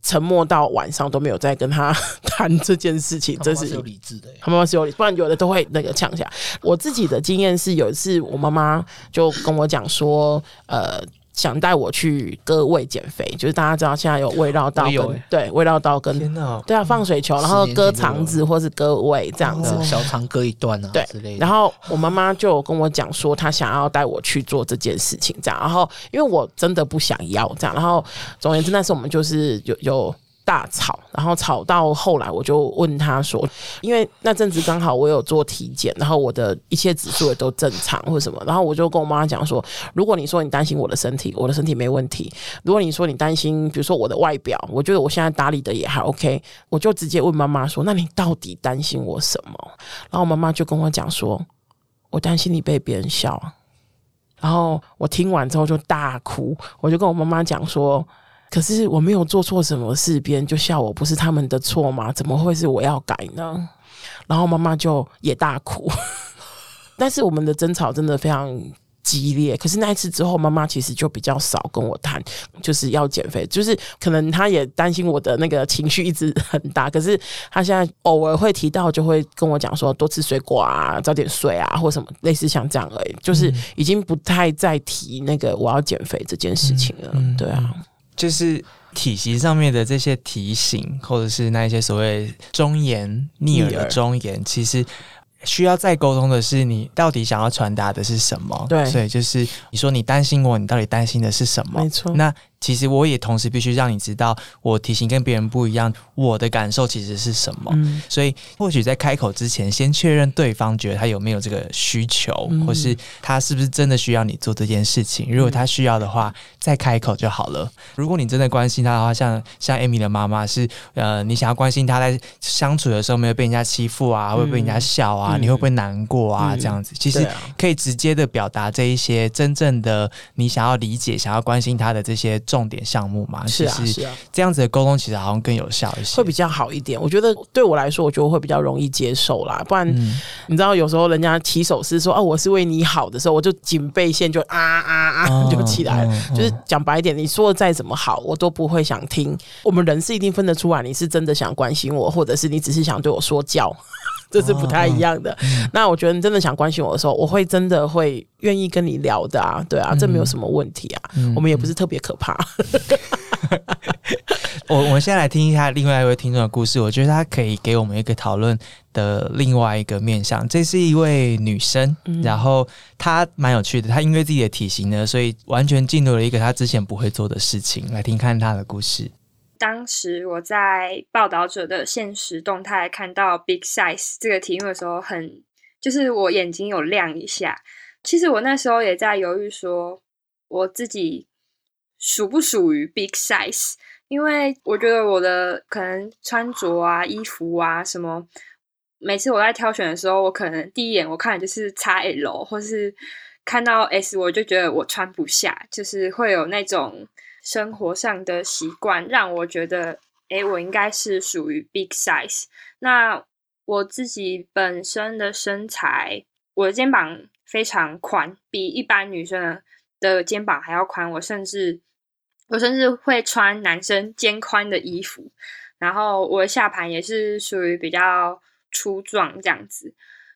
沉默到晚上都没有再跟他谈这件事情。这是有理智的，他妈妈是有理，不然有的都会那个呛下。我自己的经验是有一次我妈妈就跟我讲说，呃。想带我去割胃减肥，就是大家知道现在有胃绕道跟对胃绕道跟对啊放水球，然后割肠子或是割胃这样子，小肠割一段啊对之类的。然后我妈妈就跟我讲说，她想要带我去做这件事情，这样。然后因为我真的不想要这样，然后总而言之，那时候我们就是有有。大吵，然后吵到后来，我就问他说：“因为那阵子刚好我有做体检，然后我的一切指数也都正常，或什么，然后我就跟我妈妈讲说：如果你说你担心我的身体，我的身体没问题；如果你说你担心，比如说我的外表，我觉得我现在打理的也还 OK，我就直接问妈妈说：那你到底担心我什么？然后我妈妈就跟我讲说：我担心你被别人笑。然后我听完之后就大哭，我就跟我妈妈讲说。”可是我没有做错什么事，别人就笑我，不是他们的错吗？怎么会是我要改呢？然后妈妈就也大哭。但是我们的争吵真的非常激烈。可是那一次之后，妈妈其实就比较少跟我谈，就是要减肥，就是可能她也担心我的那个情绪一直很大。可是她现在偶尔会提到，就会跟我讲说多吃水果啊，早点睡啊，或什么类似像这样而已。就是已经不太再提那个我要减肥这件事情了。对啊。就是体型上面的这些提醒，或者是那一些所谓忠言逆耳的忠言，其实需要再沟通的是，你到底想要传达的是什么？对，所以就是你说你担心我，你到底担心的是什么？没错，那。其实我也同时必须让你知道，我体型跟别人不一样，我的感受其实是什么。所以或许在开口之前，先确认对方觉得他有没有这个需求，或是他是不是真的需要你做这件事情。如果他需要的话，再开口就好了。如果你真的关心他的话，像像艾米的妈妈是，呃，你想要关心他在相处的时候没有被人家欺负啊，会被人家笑啊，你会不会难过啊？这样子，其实可以直接的表达这一些真正的你想要理解、想要关心他的这些。重点项目嘛，是啊，是啊，这样子的沟通其实好像更有效一些，会比较好一点。我觉得对我来说，我觉得会比较容易接受啦。不然，你知道，有时候人家起手是说“哦，我是为你好的”时候，我就警备线就啊啊啊 就起来了。就是讲白一点，你说的再怎么好，我都不会想听。我们人是一定分得出来，你是真的想关心我，或者是你只是想对我说教，这是不太一样的。那我觉得你真的想关心我的时候，我会真的会愿意跟你聊的啊，对啊，这没有什么问题啊。我们也不是特别可怕。我我们先来听一下另外一位听众的故事，我觉得他可以给我们一个讨论的另外一个面向。这是一位女生，然后她蛮有趣的，她因为自己的体型呢，所以完全进入了一个她之前不会做的事情。来听看她的故事。当时我在报道者的现实动态看到 “big size” 这个题目的时候，很就是我眼睛有亮一下。其实我那时候也在犹豫，说我自己属不属于 big size，因为我觉得我的可能穿着啊、衣服啊什么，每次我在挑选的时候，我可能第一眼我看的就是 XL，或是看到 S，我就觉得我穿不下，就是会有那种。生活上的习惯让我觉得，哎，我应该是属于 big size。那我自己本身的身材，我的肩膀非常宽，比一般女生的肩膀还要宽。我甚至，我甚至会穿男生肩宽的衣服。然后我的下盘也是属于比较粗壮这样子。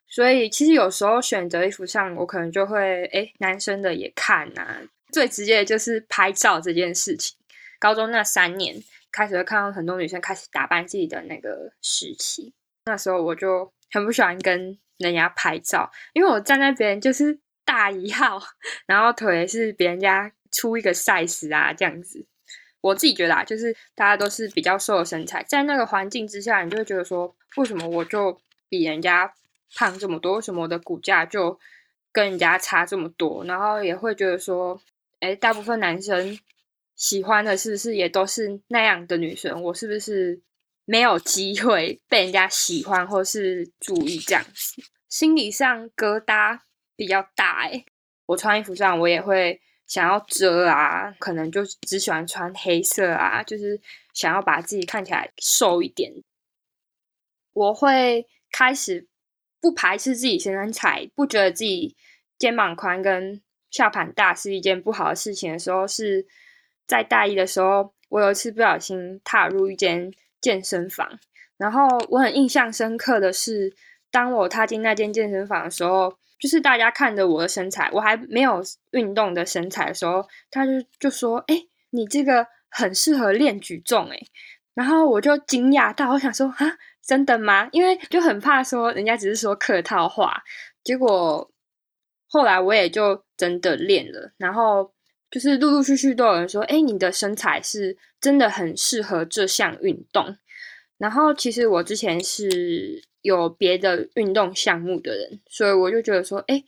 所以其实有时候选择衣服上，我可能就会，哎，男生的也看呐。最直接的就是拍照这件事情。高中那三年开始会看到很多女生开始打扮自己的那个时期，那时候我就很不喜欢跟人家拍照，因为我站在别人就是大一号，然后腿是别人家出一个 size 啊这样子。我自己觉得啊，就是大家都是比较瘦的身材，在那个环境之下，你就会觉得说，为什么我就比人家胖这么多？为什么我的骨架就跟人家差这么多？然后也会觉得说。哎，大部分男生喜欢的是不是也都是那样的女生？我是不是没有机会被人家喜欢或是注意这样子？心理上疙瘩比较大。哎，我穿衣服上我也会想要遮啊，可能就只喜欢穿黑色啊，就是想要把自己看起来瘦一点。我会开始不排斥自己身材，不觉得自己肩膀宽跟。下盘大是一件不好的事情的时候，是在大一的时候，我有一次不小心踏入一间健身房，然后我很印象深刻的是，当我踏进那间健身房的时候，就是大家看着我的身材，我还没有运动的身材的时候，他就就说：“哎，你这个很适合练举重。”哎，然后我就惊讶到，我想说：“啊，真的吗？”因为就很怕说人家只是说客套话，结果。后来我也就真的练了，然后就是陆陆续续都有人说：“哎，你的身材是真的很适合这项运动。”然后其实我之前是有别的运动项目的人，所以我就觉得说：“哎，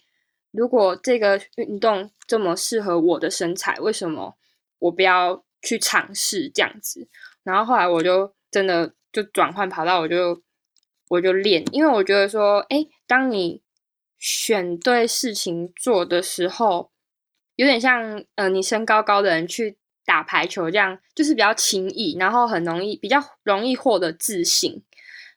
如果这个运动这么适合我的身材，为什么我不要去尝试这样子？”然后后来我就真的就转换跑道，我就我就练，因为我觉得说：“哎，当你……”选对事情做的时候，有点像呃，你身高高的人去打排球这样，就是比较轻易，然后很容易，比较容易获得自信。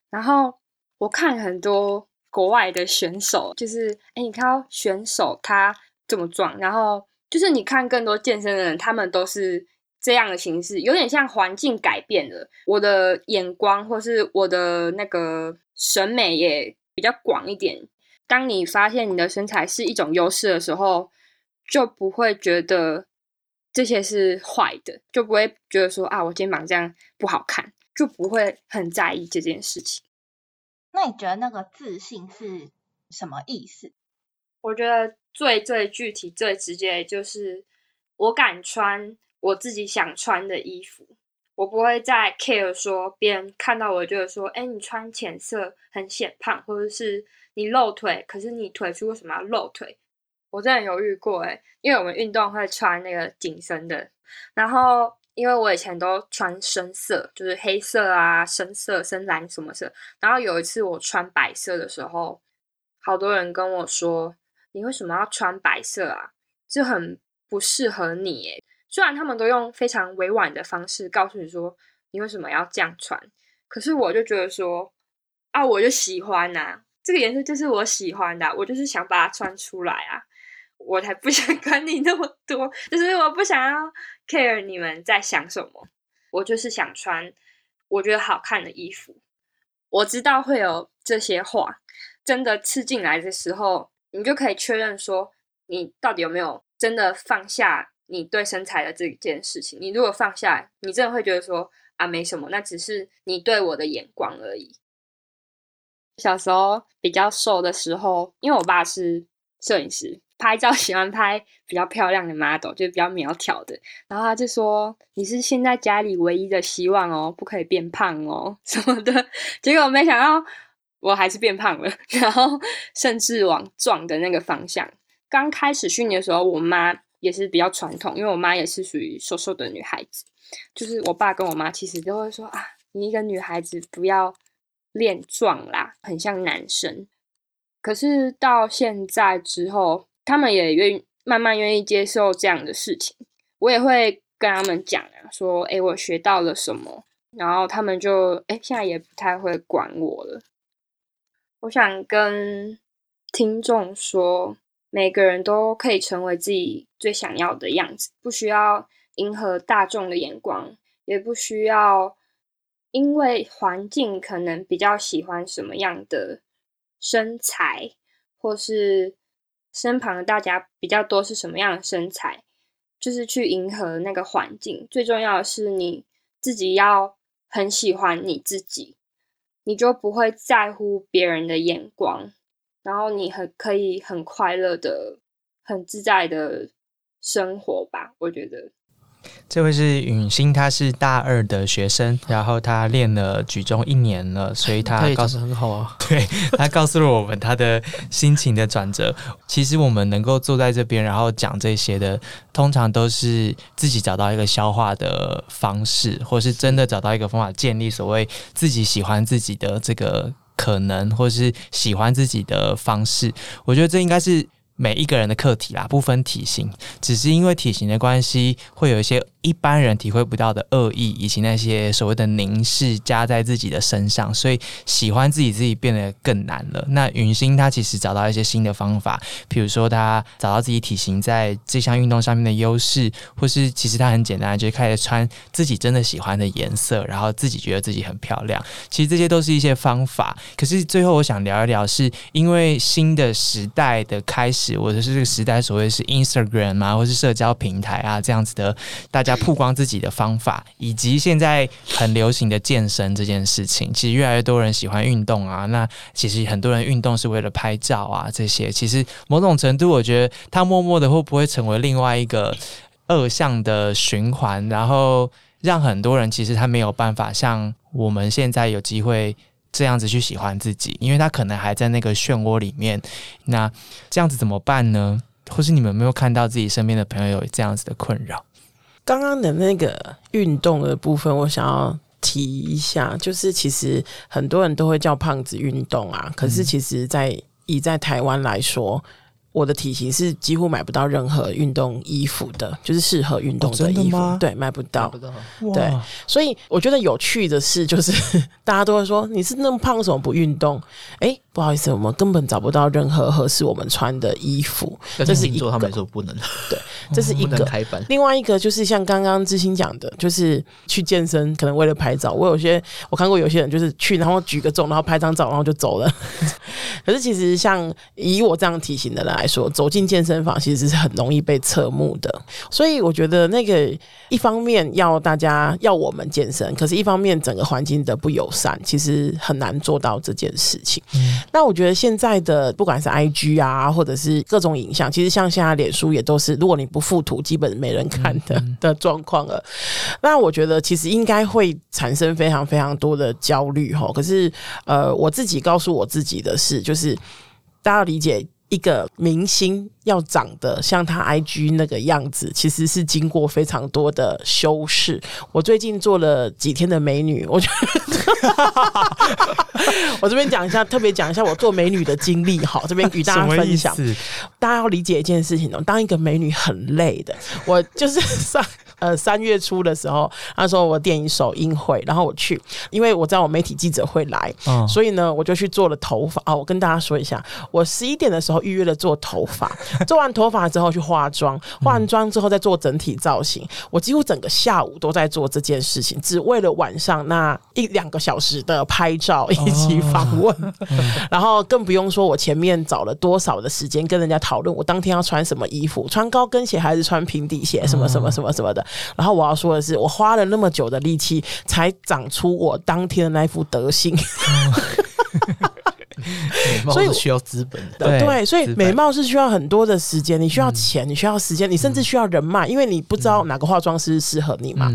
然后我看很多国外的选手，就是哎，你看到选手他这么壮，然后就是你看更多健身的人，他们都是这样的形式，有点像环境改变了我的眼光，或是我的那个审美也比较广一点。当你发现你的身材是一种优势的时候，就不会觉得这些是坏的，就不会觉得说啊，我肩膀这样不好看，就不会很在意这件事情。那你觉得那个自信是什么意思？我觉得最最具体、最直接就是我敢穿我自己想穿的衣服，我不会再 care 说别人看到我觉得说，哎，你穿浅色很显胖，或者是。你露腿，可是你腿粗，为什么要露腿？我真的犹豫过诶因为我们运动会穿那个紧身的，然后因为我以前都穿深色，就是黑色啊、深色、深蓝什么色，然后有一次我穿白色的时候，好多人跟我说：“你为什么要穿白色啊？就很不适合你。”诶虽然他们都用非常委婉的方式告诉你说你为什么要这样穿，可是我就觉得说啊，我就喜欢呐。这个颜色就是我喜欢的，我就是想把它穿出来啊！我才不想管你那么多，就是我不想要 care 你们在想什么，我就是想穿我觉得好看的衣服。我知道会有这些话，真的吃进来的时候，你就可以确认说，你到底有没有真的放下你对身材的这件事情。你如果放下，你真的会觉得说啊，没什么，那只是你对我的眼光而已。小时候比较瘦的时候，因为我爸是摄影师，拍照 喜欢拍比较漂亮的 model，就比较苗条的。然后他就说：“你是现在家里唯一的希望哦，不可以变胖哦 什么的。”结果没想到我还是变胖了，然后甚至往壮的那个方向。刚开始训练的时候，我妈也是比较传统，因为我妈也是属于瘦瘦的女孩子。就是我爸跟我妈其实都会说啊，你一个女孩子不要练壮啦，很像男生。可是到现在之后，他们也愿意慢慢愿意接受这样的事情。我也会跟他们讲啊，说哎，我学到了什么，然后他们就哎，现在也不太会管我了。我想跟听众说。每个人都可以成为自己最想要的样子，不需要迎合大众的眼光，也不需要因为环境可能比较喜欢什么样的身材，或是身旁的大家比较多是什么样的身材，就是去迎合那个环境。最重要的是你自己要很喜欢你自己，你就不会在乎别人的眼光。然后你很可以很快乐的、很自在的生活吧，我觉得。这位是允欣，他是大二的学生，然后他练了举重一年了，所以 他告诉很好啊。对他告诉了我们他的心情的转折。其实我们能够坐在这边，然后讲这些的，通常都是自己找到一个消化的方式，或是真的找到一个方法，建立所谓自己喜欢自己的这个。可能或是喜欢自己的方式，我觉得这应该是每一个人的课题啦，不分体型，只是因为体型的关系，会有一些。一般人体会不到的恶意，以及那些所谓的凝视加在自己的身上，所以喜欢自己自己变得更难了。那云星他其实找到一些新的方法，比如说他找到自己体型在这项运动上面的优势，或是其实他很简单，就是开始穿自己真的喜欢的颜色，然后自己觉得自己很漂亮。其实这些都是一些方法。可是最后我想聊一聊，是因为新的时代的开始，或者是这个时代所谓是 Instagram 啊，或是社交平台啊这样子的，大家。曝光自己的方法，以及现在很流行的健身这件事情，其实越来越多人喜欢运动啊。那其实很多人运动是为了拍照啊，这些其实某种程度，我觉得它默默的会不会成为另外一个恶向的循环，然后让很多人其实他没有办法像我们现在有机会这样子去喜欢自己，因为他可能还在那个漩涡里面。那这样子怎么办呢？或是你们没有看到自己身边的朋友有这样子的困扰？刚刚的那个运动的部分，我想要提一下，就是其实很多人都会叫胖子运动啊，可是其实，在以在台湾来说。我的体型是几乎买不到任何运动衣服的，就是适合运动的衣服，对，买不到，对，所以我觉得有趣的是，就是 大家都会说你是那么胖，为什么不运动？哎，不好意思，我们根本找不到任何合适我们穿的衣服，这是一个，他们说不能，对，这是一个开班。另外一个就是像刚刚知心讲的，就是去健身，可能为了拍照。我有些我看过有些人就是去，然后举个重，然后拍张照，然后就走了。可是其实像以我这样体型的人。来说，走进健身房其实是很容易被侧目的，所以我觉得那个一方面要大家要我们健身，可是一方面整个环境的不友善，其实很难做到这件事情。那我觉得现在的不管是 I G 啊，或者是各种影像，其实像现在脸书也都是，如果你不附图，基本没人看的的状况了。那我觉得其实应该会产生非常非常多的焦虑哈。可是呃，我自己告诉我自己的是，就是大家要理解。一个明星要长得像他 IG 那个样子，其实是经过非常多的修饰。我最近做了几天的美女，我觉得 我这边讲一下，特别讲一下我做美女的经历。好，这边与大家分享。大家要理解一件事情哦，当一个美女很累的。我就是上呃三月初的时候，他说我电影首映会，然后我去，因为我知道我媒体记者会来，所以呢，我就去做了头发。啊，我跟大家说一下，我十一点的时候。预约了做头发，做完头发之后去化妆，化完妆之后再做整体造型。我几乎整个下午都在做这件事情，只为了晚上那一两个小时的拍照以及访问。然后更不用说我前面找了多少的时间跟人家讨论，我当天要穿什么衣服，穿高跟鞋还是穿平底鞋，什么什么什么什么的。然后我要说的是，我花了那么久的力气，才长出我当天的那副德行。所以需要资本的，对，所以美貌是需要很多的时间，你需要钱，你需要时间，你甚至需要人脉，因为你不知道哪个化妆师适合你嘛。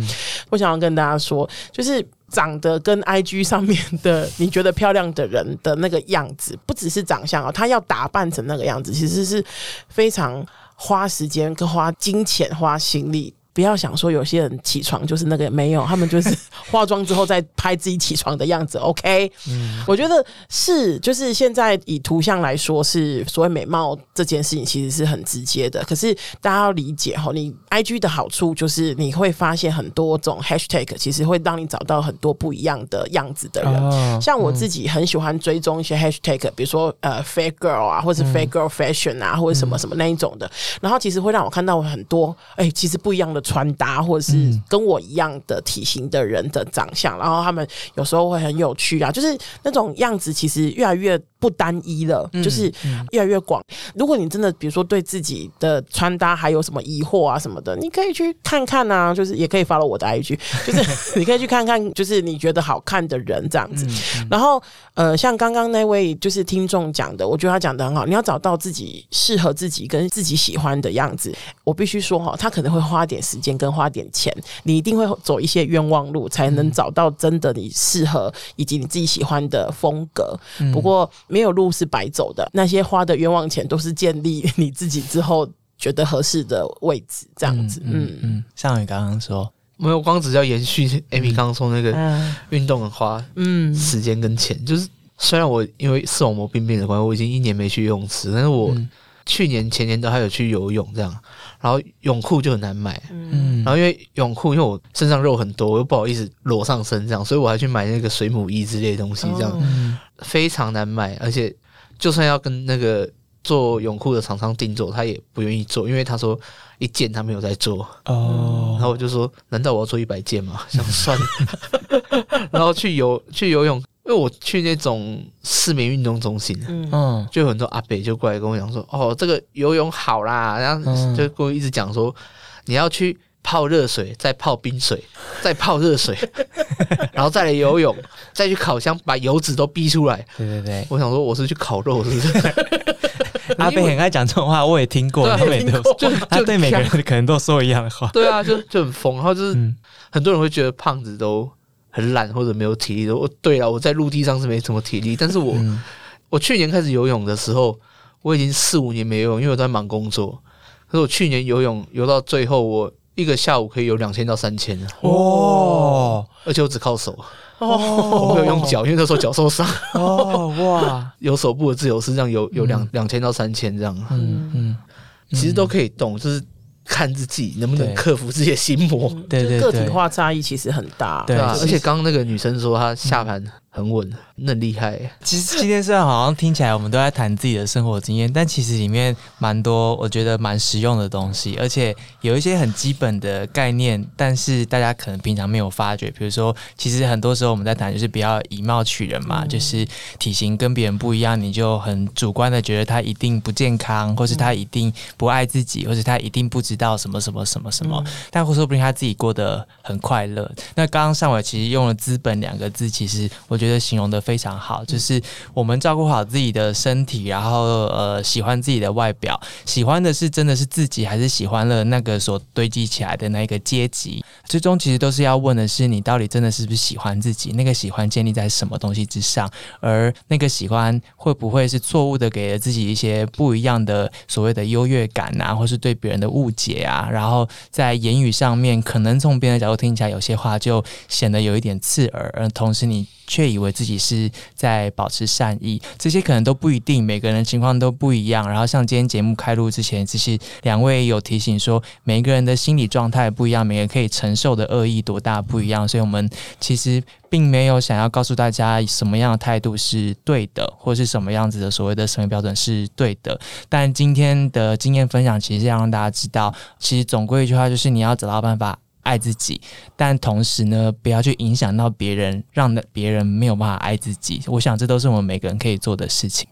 我想要跟大家说，就是长得跟 IG 上面的你觉得漂亮的人的那个样子，不只是长相哦，他要打扮成那个样子，其实是非常花时间、跟花金钱、花心力。不要想说有些人起床就是那个没有，他们就是 化妆之后再拍自己起床的样子。OK，嗯，我觉得是，就是现在以图像来说，是所谓美貌这件事情其实是很直接的。可是大家要理解哈，你 IG 的好处就是你会发现很多种 Hashtag，其实会让你找到很多不一样的样子的人。像我自己很喜欢追踪一些 Hashtag，比如说呃 Fair Girl 啊，或者 Fair Girl Fashion 啊，或者什么什么那一种的。然后其实会让我看到很多哎，其实不一样的。穿搭，或者是跟我一样的体型的人的长相，然后他们有时候会很有趣啊，就是那种样子，其实越来越。不单一了，就是越来越广。如果你真的比如说对自己的穿搭还有什么疑惑啊什么的，你可以去看看啊，就是也可以发了我的 IG，就是 你可以去看看，就是你觉得好看的人这样子。然后呃，像刚刚那位就是听众讲的，我觉得他讲的很好，你要找到自己适合自己跟自己喜欢的样子。我必须说哈，他可能会花点时间跟花点钱，你一定会走一些冤枉路，才能找到真的你适合以及你自己喜欢的风格。不过。没有路是白走的，那些花的冤枉钱都是建立你自己之后觉得合适的位置，这样子。嗯嗯，像你刚刚说，没有光只要延续 Amy 刚刚说那个运动的花嗯时间跟钱，就是虽然我因为视网膜病变的关系，我已经一年没去游泳池，但是我去年前年都还有去游泳这样。然后泳裤就很难买，嗯，然后因为泳裤，因为我身上肉很多，我又不好意思裸上身这样，所以我还去买那个水母衣之类的东西，这样。非常难买，而且就算要跟那个做泳裤的厂商订做，他也不愿意做，因为他说一件他没有在做。哦，然后我就说，难道我要做一百件吗？想算了，然后去游去游泳。因为我去那种市民运动中心，嗯，就有很多阿北就过来跟我讲说，哦，这个游泳好啦，然后就跟我一直讲说，你要去泡热水，再泡冰水，再泡热水，然后再来游泳，再去烤箱把油脂都逼出来。对对对，我想说我是去烤肉，是不是？阿北很爱讲这种话，我也听过，他每都就他对每个人可能都说一样的话。对啊，就就很疯，然后就是很多人会觉得胖子都。很懒或者没有体力的。我对了，我在陆地上是没什么体力，但是我我去年开始游泳的时候，我已经四五年没游泳，因为我在忙工作。可是我去年游泳游到最后，我一个下午可以游两千到三千哦，而且我只靠手哦，我没有用脚，因为那时候脚受伤哦。哇，有手部的自由式这样有有两两千到三千这样，嗯嗯，其实都可以动，就是。看自己能不能克服这些心魔，对对对，个体化差异其实很大，对啊。而且刚刚那个女生说她下盘。很稳，那厉害。其实今天虽然好像听起来我们都在谈自己的生活经验，但其实里面蛮多我觉得蛮实用的东西，而且有一些很基本的概念，但是大家可能平常没有发觉。比如说，其实很多时候我们在谈就是不要以貌取人嘛，就是体型跟别人不一样，你就很主观的觉得他一定不健康，或是他一定不爱自己，或是他一定不知道什么什么什么什么。但或说不定他自己过得很快乐。那刚刚上伟其实用了“资本”两个字，其实我觉得。觉得形容的非常好，就是我们照顾好自己的身体，然后呃喜欢自己的外表，喜欢的是真的是自己，还是喜欢了那个所堆积起来的那个阶级？最终其实都是要问的是，你到底真的是不是喜欢自己？那个喜欢建立在什么东西之上？而那个喜欢会不会是错误的，给了自己一些不一样的所谓的优越感啊，或是对别人的误解啊？然后在言语上面，可能从别人的角度听起来，有些话就显得有一点刺耳，而同时你。却以以为自己是在保持善意，这些可能都不一定，每个人情况都不一样。然后像今天节目开录之前，其实两位有提醒说，每个人的心理状态不一样，每个人可以承受的恶意多大不一样。所以我们其实并没有想要告诉大家什么样的态度是对的，或是什么样子的所谓的审美标准是对的。但今天的经验分享，其实要让大家知道，其实总归一句话，就是你要找到办法。爱自己，但同时呢，不要去影响到别人，让别人没有办法爱自己。我想，这都是我们每个人可以做的事情。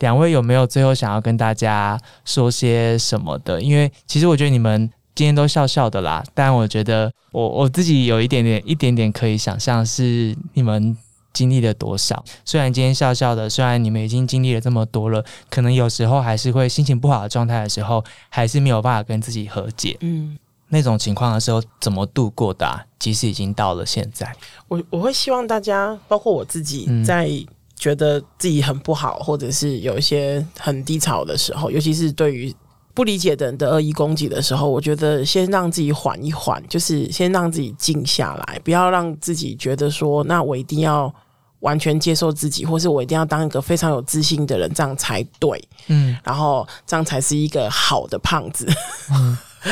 两位有没有最后想要跟大家说些什么的？因为其实我觉得你们今天都笑笑的啦，但我觉得我我自己有一点点、一点点可以想象，是你们经历了多少。虽然今天笑笑的，虽然你们已经经历了这么多了，可能有时候还是会心情不好的状态的时候，还是没有办法跟自己和解。嗯，那种情况的时候怎么度过的？即使已经到了现在，我我会希望大家，包括我自己，在觉得自己很不好，或者是有一些很低潮的时候，尤其是对于。不理解的人的恶意攻击的时候，我觉得先让自己缓一缓，就是先让自己静下来，不要让自己觉得说，那我一定要完全接受自己，或是我一定要当一个非常有自信的人，这样才对。嗯，然后这样才是一个好的胖子。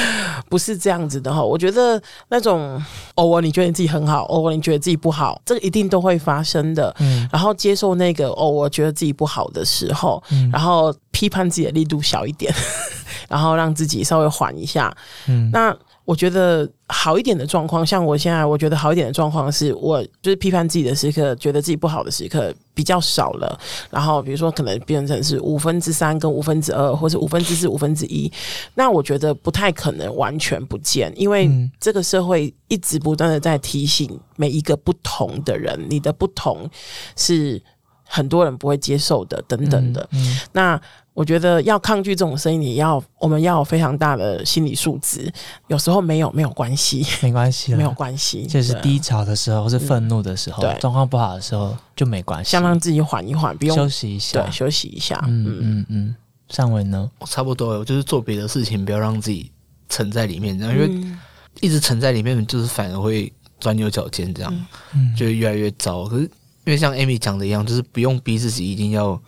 不是这样子的哈，我觉得那种偶尔你觉得你自己很好，偶尔你觉得自己不好，这个一定都会发生的。嗯，然后接受那个偶尔觉得自己不好的时候，然后批判自己的力度小一点，然后让自己稍微缓一下。嗯，那。我觉得好一点的状况，像我现在，我觉得好一点的状况是，我就是批判自己的时刻，觉得自己不好的时刻比较少了。然后，比如说，可能变成是五分之三跟五分之二，或是五分之四、五分之一。那我觉得不太可能完全不见，因为这个社会一直不断的在提醒每一个不同的人，你的不同是很多人不会接受的，等等的。那。我觉得要抗拒这种声音，你要我们要有非常大的心理素质。有时候没有没有关系，没关系，没有关系。就是低潮的时候，或是愤怒的时候，状况不好的时候就没关系。先让自己缓一缓，不用休息一下，对，休息一下。嗯嗯嗯。上文呢？我差不多，我就是做别的事情，不要让自己沉在里面，这样，因为一直沉在里面，就是反而会钻牛角尖，这样，就越来越糟。可是，因为像 Amy 讲的一样，就是不用逼自己一定要。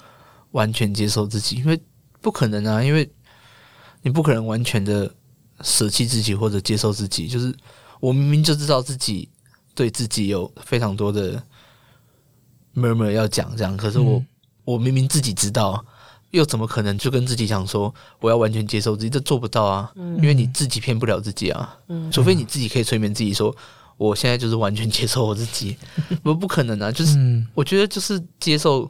完全接受自己，因为不可能啊！因为你不可能完全的舍弃自己或者接受自己。就是我明明就知道自己对自己有非常多的 murmur 要讲，这样，可是我我明明自己知道，又怎么可能就跟自己讲说我要完全接受自己？这做不到啊！因为你自己骗不了自己啊！除非你自己可以催眠自己说，我现在就是完全接受我自己，不不可能啊！就是我觉得就是接受。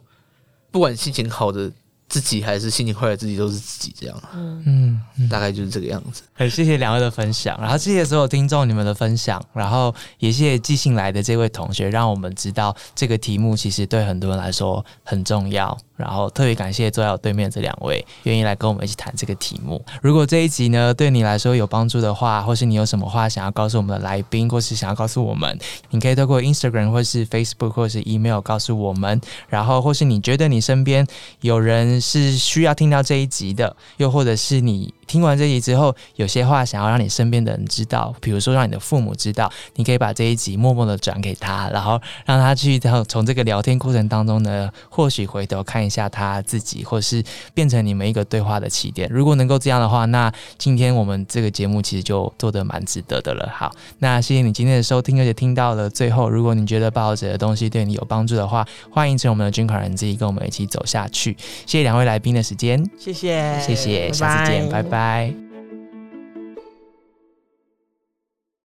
不管心情好的自己还是心情坏的自己，都是自己这样。嗯嗯，大概就是这个样子。很谢谢两位的分享，然后谢谢所有听众你们的分享，然后也谢谢寄信来的这位同学，让我们知道这个题目其实对很多人来说很重要。然后特别感谢坐在我对面这两位愿意来跟我们一起谈这个题目。如果这一集呢对你来说有帮助的话，或是你有什么话想要告诉我们的来宾，或是想要告诉我们，你可以透过 Instagram 或是 Facebook 或是 email 告诉我们。然后或是你觉得你身边有人是需要听到这一集的，又或者是你。听完这集之后，有些话想要让你身边的人知道，比如说让你的父母知道，你可以把这一集默默的转给他，然后让他去从从这个聊天过程当中呢，或许回头看一下他自己，或是变成你们一个对话的起点。如果能够这样的话，那今天我们这个节目其实就做得蛮值得的了。好，那谢谢你今天的收听，而且听到了最后，如果你觉得报纸的东西对你有帮助的话，欢迎成我们的捐款人之一，跟我们一起走下去。谢谢两位来宾的时间，谢谢，谢谢，下次见，拜拜。拜。